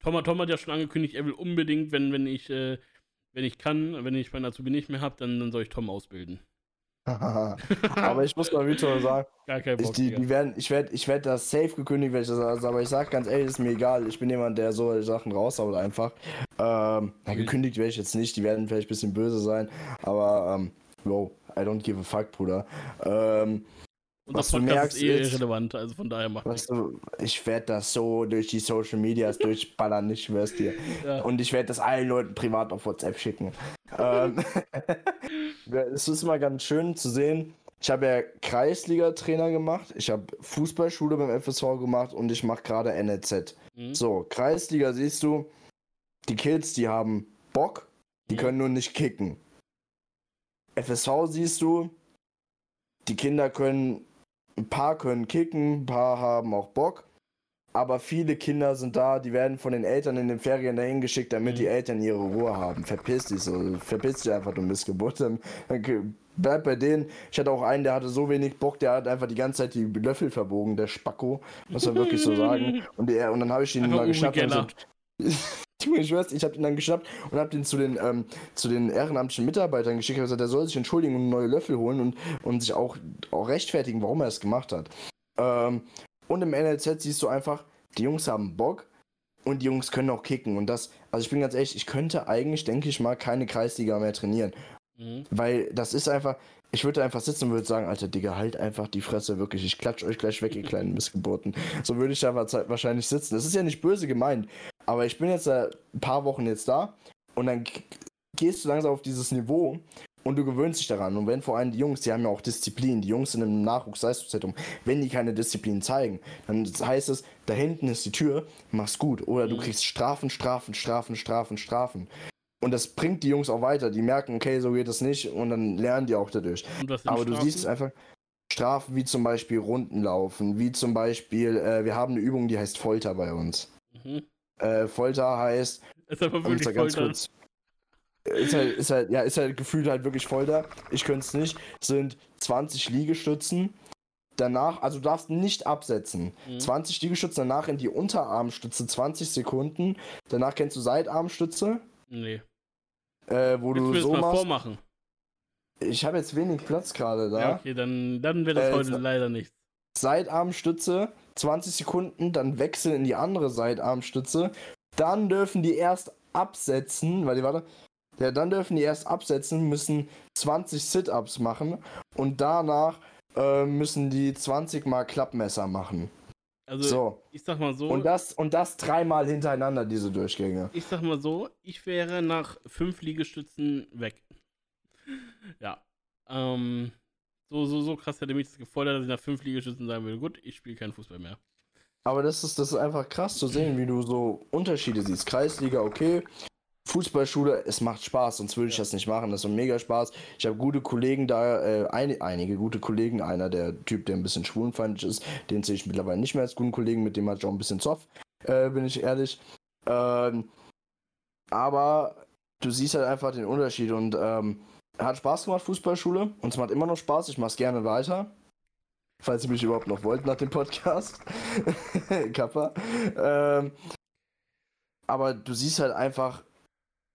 Thomas Tom hat ja schon angekündigt, er will unbedingt, wenn, wenn ich, äh, wenn ich kann, wenn ich meinen Azubi nicht mehr habe, dann, dann soll ich Tom ausbilden. Aber ich muss mal wieder sagen, Bock, ich, die, die werden, ich werde ich werd das safe gekündigt, wenn ich das sage, aber ich sage ganz ehrlich, ist mir egal. Ich bin jemand, der so Sachen raushaut einfach. Ähm, gekündigt werde ich jetzt nicht, die werden vielleicht ein bisschen böse sein, aber ähm, wow, I don't give a fuck, Bruder. Ähm, und was das Podcast du merkst, ist eh irrelevant, also von daher macht weißt du, Ich werde das so durch die Social Medias durchballern, ich schwör's dir. Ja. Und ich werde das allen Leuten privat auf WhatsApp schicken. Ähm, es ist mal ganz schön zu sehen. Ich habe ja Kreisliga-Trainer gemacht, ich habe Fußballschule beim FSV gemacht und ich mache gerade NLZ. Mhm. So, Kreisliga siehst du, die Kids, die haben Bock, die mhm. können nur nicht kicken. FSV siehst du, die Kinder können ein paar können kicken, ein paar haben auch Bock. Aber viele Kinder sind da, die werden von den Eltern in den Ferien dahin geschickt, damit mhm. die Eltern ihre Ruhe haben. Verpiss dich so, verpiss dich einfach, du Missgeburt. Dann, bleib bei denen. Ich hatte auch einen, der hatte so wenig Bock, der hat einfach die ganze Zeit die Löffel verbogen, der Spacko. Muss man wirklich so sagen. Und, der, und dann habe ich ihn einfach mal geschnappt und so, ich schwör's, ich habe ihn dann geschnappt und habe den zu den, ähm, zu den ehrenamtlichen Mitarbeitern geschickt. Also der soll sich entschuldigen und neue Löffel holen und, und sich auch, auch rechtfertigen, warum er es gemacht hat. Ähm, und im NLZ siehst du einfach, die Jungs haben Bock und die Jungs können auch kicken. Und das, also ich bin ganz ehrlich, ich könnte eigentlich, denke ich mal, keine Kreisliga mehr trainieren. Mhm. Weil das ist einfach, ich würde einfach sitzen und würde sagen, Alter Digga, halt einfach die Fresse, wirklich, ich klatsch euch gleich weg, ihr kleinen Missgeburten. So würde ich da wahrscheinlich sitzen. Das ist ja nicht böse gemeint, aber ich bin jetzt ein paar Wochen jetzt da und dann gehst du langsam auf dieses Niveau und du gewöhnst dich daran. Und wenn vor allem die Jungs, die haben ja auch Disziplin, die Jungs sind im Nachwuchsleistungszentrum, wenn die keine Disziplin zeigen, dann heißt es, da hinten ist die Tür, mach's gut. Oder du mhm. kriegst Strafen, Strafen, Strafen, Strafen, Strafen. Und das bringt die Jungs auch weiter. Die merken, okay, so geht das nicht und dann lernen die auch dadurch. Aber Strafen? du siehst einfach Strafen wie zum Beispiel Runden laufen, wie zum Beispiel, äh, wir haben eine Übung, die heißt Folter bei uns. Mhm. Äh, Folter heißt. Ist aber wirklich Folter. Kurz, ist halt, ist halt, ja, ist halt gefühlt halt wirklich voll da. Ich könnte es nicht. Sind 20 Liegestützen. Danach, also du darfst nicht absetzen. Mhm. 20 Liegestützen, danach in die Unterarmstütze 20 Sekunden. Danach kennst du Seitarmstütze. Nee. Äh, wo Willst du, so mal vormachen? Ich habe jetzt wenig Platz gerade da. Ja, okay, dann, dann wird das äh, heute leider nichts. Seitarmstütze, 20 Sekunden, dann wechseln in die andere Seitarmstütze. Dann dürfen die erst absetzen, weil die warte, ja, dann dürfen die erst absetzen, müssen 20 Sit-Ups machen und danach äh, müssen die 20 mal Klappmesser machen. Also, so. ich sag mal so. Und das, und das dreimal hintereinander, diese Durchgänge. Ich sag mal so, ich wäre nach fünf Liegestützen weg. ja. Ähm, so, so, so krass hätte mich das gefordert, dass ich nach fünf Liegestützen sagen würde, gut, ich spiele keinen Fußball mehr. Aber das ist, das ist einfach krass zu sehen, wie du so Unterschiede siehst. Kreisliga, okay. Fußballschule, es macht Spaß, sonst würde ich das nicht machen. Das ist mega Spaß. Ich habe gute Kollegen da, äh, ein, einige gute Kollegen. Einer der Typ, der ein bisschen schwulenfeindlich ist, den sehe ich mittlerweile nicht mehr als guten Kollegen, mit dem hat ich auch ein bisschen Zoff, äh, bin ich ehrlich. Ähm, aber du siehst halt einfach den Unterschied und ähm, hat Spaß gemacht, Fußballschule. Und es macht immer noch Spaß. Ich mache es gerne weiter. Falls ihr mich überhaupt noch wollt nach dem Podcast. Kappa. Ähm, aber du siehst halt einfach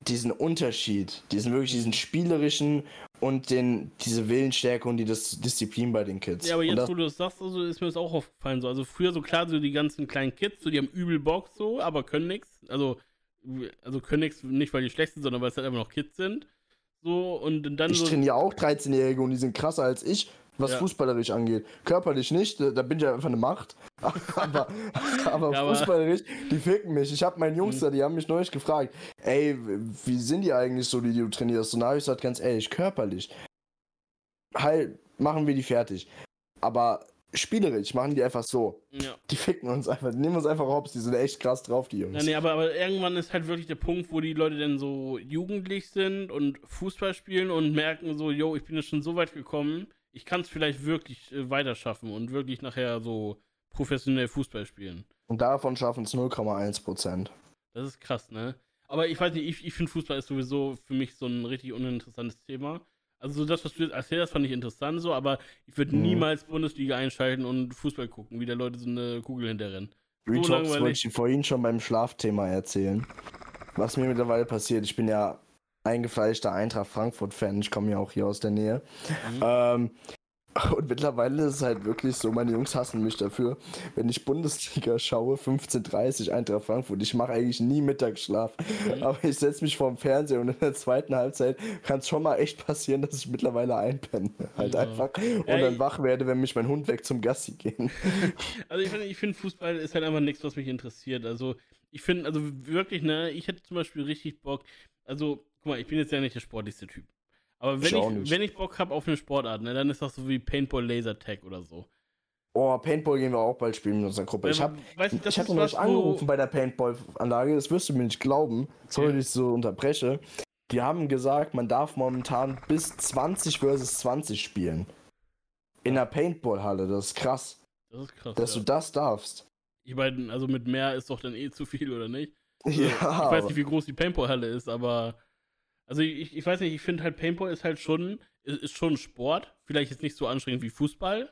diesen Unterschied, diesen wirklich diesen spielerischen und den, diese Willensstärke und die das Disziplin bei den Kids. Ja, aber jetzt, wo du das sagst, also ist mir das auch aufgefallen. So. Also früher so klar, so die ganzen kleinen Kids, so die haben übel Bock so, aber können nichts. Also, also können nichts, nicht weil die schlecht sind, sondern weil es halt einfach noch Kids sind. So, und dann ich so. trainiere auch 13-Jährige und die sind krasser als ich, was ja. fußballerisch angeht. Körperlich nicht, da bin ich ja einfach eine Macht. aber, aber ja, fußballerisch, die ficken mich. Ich habe meinen Jungs mhm. da, die haben mich neulich gefragt, ey, wie sind die eigentlich so, die, die du trainierst? Und da habe ich gesagt, ganz ehrlich, körperlich. Halt, machen wir die fertig. Aber spielerisch machen die einfach so. Ja. Die ficken uns einfach, die nehmen uns einfach hops, die sind echt krass drauf, die Jungs. Ja, nee, aber, aber irgendwann ist halt wirklich der Punkt, wo die Leute dann so jugendlich sind und Fußball spielen und merken so, yo, ich bin jetzt schon so weit gekommen, ich kann es vielleicht wirklich äh, weiter schaffen und wirklich nachher so professionell Fußball spielen. Und davon schaffen es 0,1 Prozent. Das ist krass, ne? Aber ich weiß nicht, ich, ich finde Fußball ist sowieso für mich so ein richtig uninteressantes Thema. Also so das, was du jetzt erzählst, fand ich interessant so, aber ich würde mhm. niemals Bundesliga einschalten und Fußball gucken, wie da Leute so eine Kugel hinterrennen. Retalks so wollte ich vorhin schon beim Schlafthema erzählen. Was mir mittlerweile passiert, ich bin ja eingefleischter Eintracht Frankfurt-Fan, ich komme ja auch hier aus der Nähe. Mhm. Ähm, und mittlerweile ist es halt wirklich so, meine Jungs hassen mich dafür, wenn ich Bundesliga schaue, 15.30 Eintracht Frankfurt. Ich mache eigentlich nie Mittagsschlaf, mhm. aber ich setze mich vorm Fernseher und in der zweiten Halbzeit kann es schon mal echt passieren, dass ich mittlerweile einpenne. Halt ja. einfach. Und ja, dann wach werde, wenn mich mein Hund weg zum Gassi gehen. Also ich finde, ich find, Fußball ist halt einfach nichts, was mich interessiert. Also ich finde, also wirklich, ne, ich hätte zum Beispiel richtig Bock, also guck mal, ich bin jetzt ja nicht der sportlichste Typ. Aber wenn ich, ich wenn ich Bock habe auf eine Sportart, ne, dann ist das so wie Paintball Laser Tag oder so. Oh, Paintball gehen wir auch bald spielen in unserer Gruppe. ich habe ich hab noch angerufen bei der Paintball-Anlage, das wirst du mir nicht glauben, okay. sorry, dass ich so unterbreche. Die haben gesagt, man darf momentan bis 20 versus 20 spielen. In der Paintball-Halle, das ist krass. Das ist krass. Dass ja. du das darfst. Ich meine, also mit mehr ist doch dann eh zu viel, oder nicht? Also, ja. Ich weiß nicht, wie groß die Paintball-Halle ist, aber also ich, ich weiß nicht, ich finde halt Paintball ist halt schon, ist, ist schon Sport. Vielleicht jetzt nicht so anstrengend wie Fußball.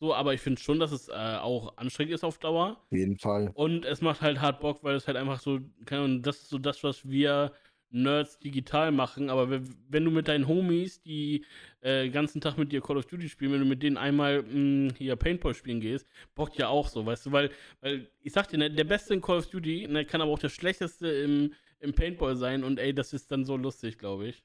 So, aber ich finde schon, dass es äh, auch anstrengend ist auf Dauer. Auf jeden Fall. Und es macht halt hart Bock, weil es halt einfach so, kann, das ist so das, was wir Nerds digital machen. Aber wenn du mit deinen Homies, die äh, ganzen Tag mit dir Call of Duty spielen, wenn du mit denen einmal mh, hm, hier Paintball spielen gehst, bockt ja auch so, weißt du, weil, weil ich sag dir, ne, der Beste in Call of Duty ne, kann aber auch der Schlechteste im, im Paintball sein und ey, das ist dann so lustig, glaube ich.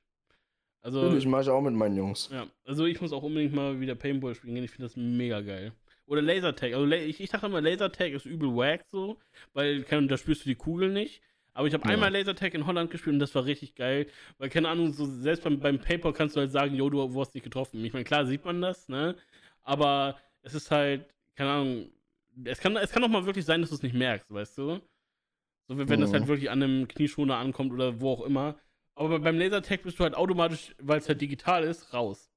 Also, Natürlich mache ich auch mit meinen Jungs. Ja, also ich muss auch unbedingt mal wieder Paintball spielen gehen. Ich finde das mega geil. Oder Lasertag. Also ich, ich dachte immer, Lasertag ist übel wack so, weil kann, da spürst du die Kugel nicht. Aber ich habe ja. einmal Lasertag in Holland gespielt und das war richtig geil. Weil, keine Ahnung, so selbst beim, beim Paintball kannst du halt sagen, yo, du, du hast dich getroffen. Ich meine, klar sieht man das, ne? Aber es ist halt, keine Ahnung, es kann, es kann auch mal wirklich sein, dass du es nicht merkst, weißt du? So, wenn mhm. das halt wirklich an einem Knieschoner ankommt oder wo auch immer. Aber beim Lasertag bist du halt automatisch, weil es halt digital ist, raus.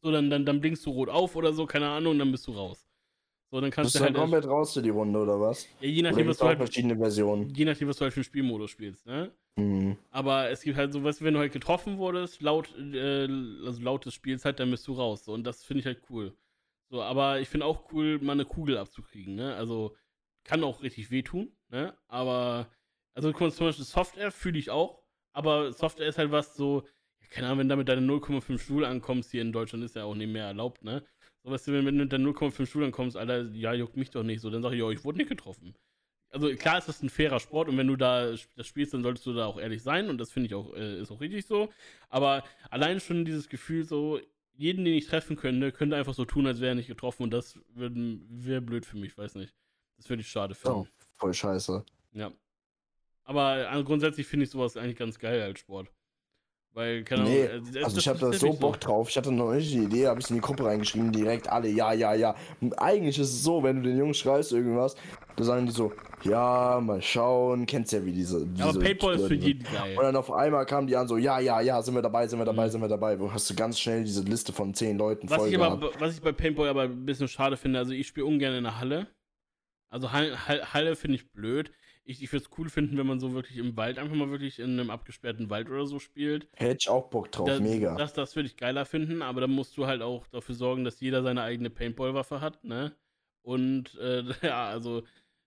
So, dann, dann, dann blinkst du rot auf oder so, keine Ahnung, und dann bist du raus. So, dann kannst Bist du halt. komplett raus für die Runde, oder was? Ja, je nachdem, was du halt. verschiedene Versionen. Je nachdem, was du halt für einen Spielmodus spielst, ne? Mhm. Aber es gibt halt so, was, wenn du halt getroffen wurdest, laut, äh, also laut des Spiels halt, dann bist du raus. So, und das finde ich halt cool. So, aber ich finde auch cool, mal eine Kugel abzukriegen, ne? Also, kann auch richtig wehtun, ne? Aber, also zum Beispiel Software fühle ich auch, aber Software ist halt was so, keine Ahnung, wenn du mit deiner 0,5 Stuhl ankommst, hier in Deutschland ist ja auch nicht mehr erlaubt, ne? So, weißt du, wenn du mit deiner 0,5 Stuhl ankommst, Alter, ja, juckt mich doch nicht so, dann sag ich, ja, ich wurde nicht getroffen. Also klar ist das ein fairer Sport und wenn du da das spielst, dann solltest du da auch ehrlich sein und das finde ich auch, äh, ist auch richtig so. Aber allein schon dieses Gefühl so, jeden, den ich treffen könnte, könnte einfach so tun, als wäre er nicht getroffen und das wäre blöd für mich, weiß nicht. Das würde ich schade finden. Oh, voll scheiße. Ja. Aber äh, grundsätzlich finde ich sowas eigentlich ganz geil als Sport. Weil, keine Ahnung. Nee, äh, also ich habe da so Bock so. drauf. Ich hatte noch nicht die Idee, habe ich in die Gruppe reingeschrieben, direkt alle, ja, ja, ja. Und eigentlich ist es so, wenn du den Jungs schreist irgendwas, da sagen die so, ja, mal schauen, kennst ja wie diese. diese Aber Paintball ist für jeden geil. Und dann auf einmal kamen die an so, ja, ja, ja, sind wir dabei, sind wir dabei, mhm. sind wir dabei. Wo hast du ganz schnell diese Liste von zehn Leuten was voll ich aber, Was ich bei Paintball aber ein bisschen schade finde, also ich spiele ungern in der Halle. Also Halle, Halle finde ich blöd. Ich, ich würde es cool finden, wenn man so wirklich im Wald einfach mal wirklich in einem abgesperrten Wald oder so spielt. Hätte ich auch Bock drauf, das, mega. Das, das würde ich geiler finden, aber dann musst du halt auch dafür sorgen, dass jeder seine eigene Paintball-Waffe hat, ne? Und äh, ja, also.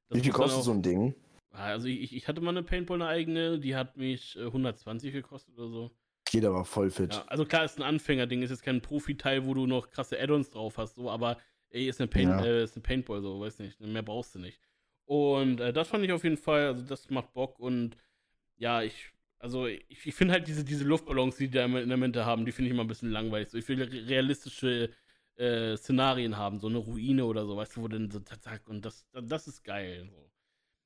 Wie viel kostet auch, so ein Ding? Also ich, ich hatte mal eine Paintball, eine eigene, die hat mich äh, 120 gekostet oder so. Jeder war voll fit. Ja, also klar, ist ein Anfängerding, ist jetzt kein Profi-Teil, wo du noch krasse Add-ons drauf hast, so, aber ey, ist eine, Paint, ja. äh, ist eine Paintball, so, weiß nicht, mehr brauchst du nicht. Und äh, das fand ich auf jeden Fall, also das macht Bock und ja, ich, also ich, ich finde halt diese, diese Luftballons, die die da in der Mitte haben, die finde ich immer ein bisschen langweilig. So, ich will realistische äh, Szenarien haben, so eine Ruine oder so, weißt du, wo denn so zack und das, das ist geil. So.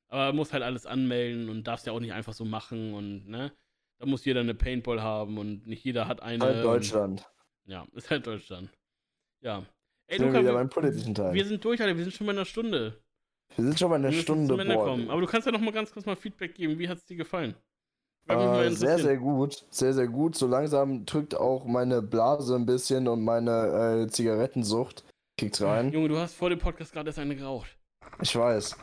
Aber muss halt alles anmelden und darfst ja auch nicht einfach so machen und ne, da muss jeder eine Paintball haben und nicht jeder hat eine. Halt Deutschland. Ja, ist halt Deutschland. Ja. Ey, Luca, wir, wir, sind durch, Alter, wir sind schon bei einer Stunde. Wir sind schon bei einer Stunde. Kommen. Aber du kannst ja noch mal ganz kurz mal Feedback geben. Wie hat es dir gefallen? Äh, sehr, sehr gut. Sehr, sehr gut. So langsam drückt auch meine Blase ein bisschen und meine äh, Zigarettensucht kickt rein. Junge, du hast vor dem Podcast gerade erst eine geraucht. Ich weiß.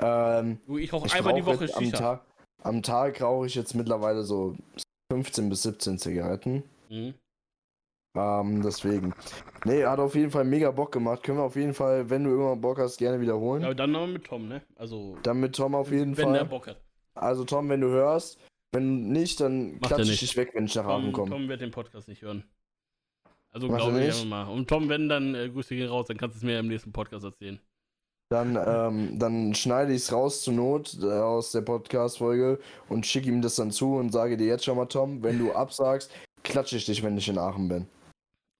Ähm, du, ich rauche einmal die Woche am Tag, am Tag rauche ich jetzt mittlerweile so 15 bis 17 Zigaretten. Mhm. Ähm, deswegen. Nee, hat auf jeden Fall mega Bock gemacht. Können wir auf jeden Fall, wenn du immer Bock hast, gerne wiederholen. Aber dann noch mit Tom, ne? Also. Dann mit Tom auf jeden wenn Fall. Wenn er Bock hat. Also Tom, wenn du hörst, wenn nicht, dann klatsche ich dich weg, wenn ich nach Abend komme. Tom wird den Podcast nicht hören. Also glaube ich einfach mal. Und Tom, wenn, dann äh, grüße dich raus, dann kannst du es mir im nächsten Podcast erzählen. Dann, ähm, dann schneide ich es raus zur Not äh, aus der Podcast-Folge und schicke ihm das dann zu und sage dir jetzt schon mal, Tom, wenn du absagst, klatsche ich dich, wenn ich in Aachen bin.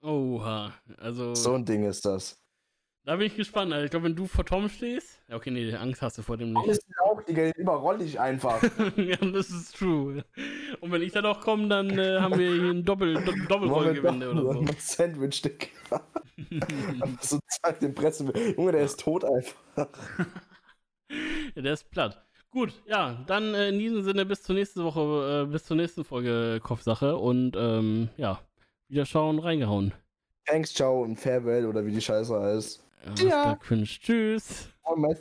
Oha, also. So ein Ding ist das. Da bin ich gespannt. Also ich glaube, wenn du vor Tom stehst. Ja, okay, nee, Angst hast du vor dem nicht. Das ist auch, Digga, den überroll ich einfach. ja, das ist true. Und wenn ich dann auch komme, dann äh, haben wir hier einen Doppel, Doppelrollgewinde oder so. Ein Sandwich, Digga. so zack, den pressen wir. Junge, der ist tot einfach. ja, der ist platt. Gut, ja, dann äh, in diesem Sinne bis zur nächsten Woche, äh, bis zur nächsten Folge Kopfsache und ähm, ja wieder schauen, reingehauen. Thanks, ciao und farewell oder wie die Scheiße heißt. Ja, ja. Tschüss. Oh, my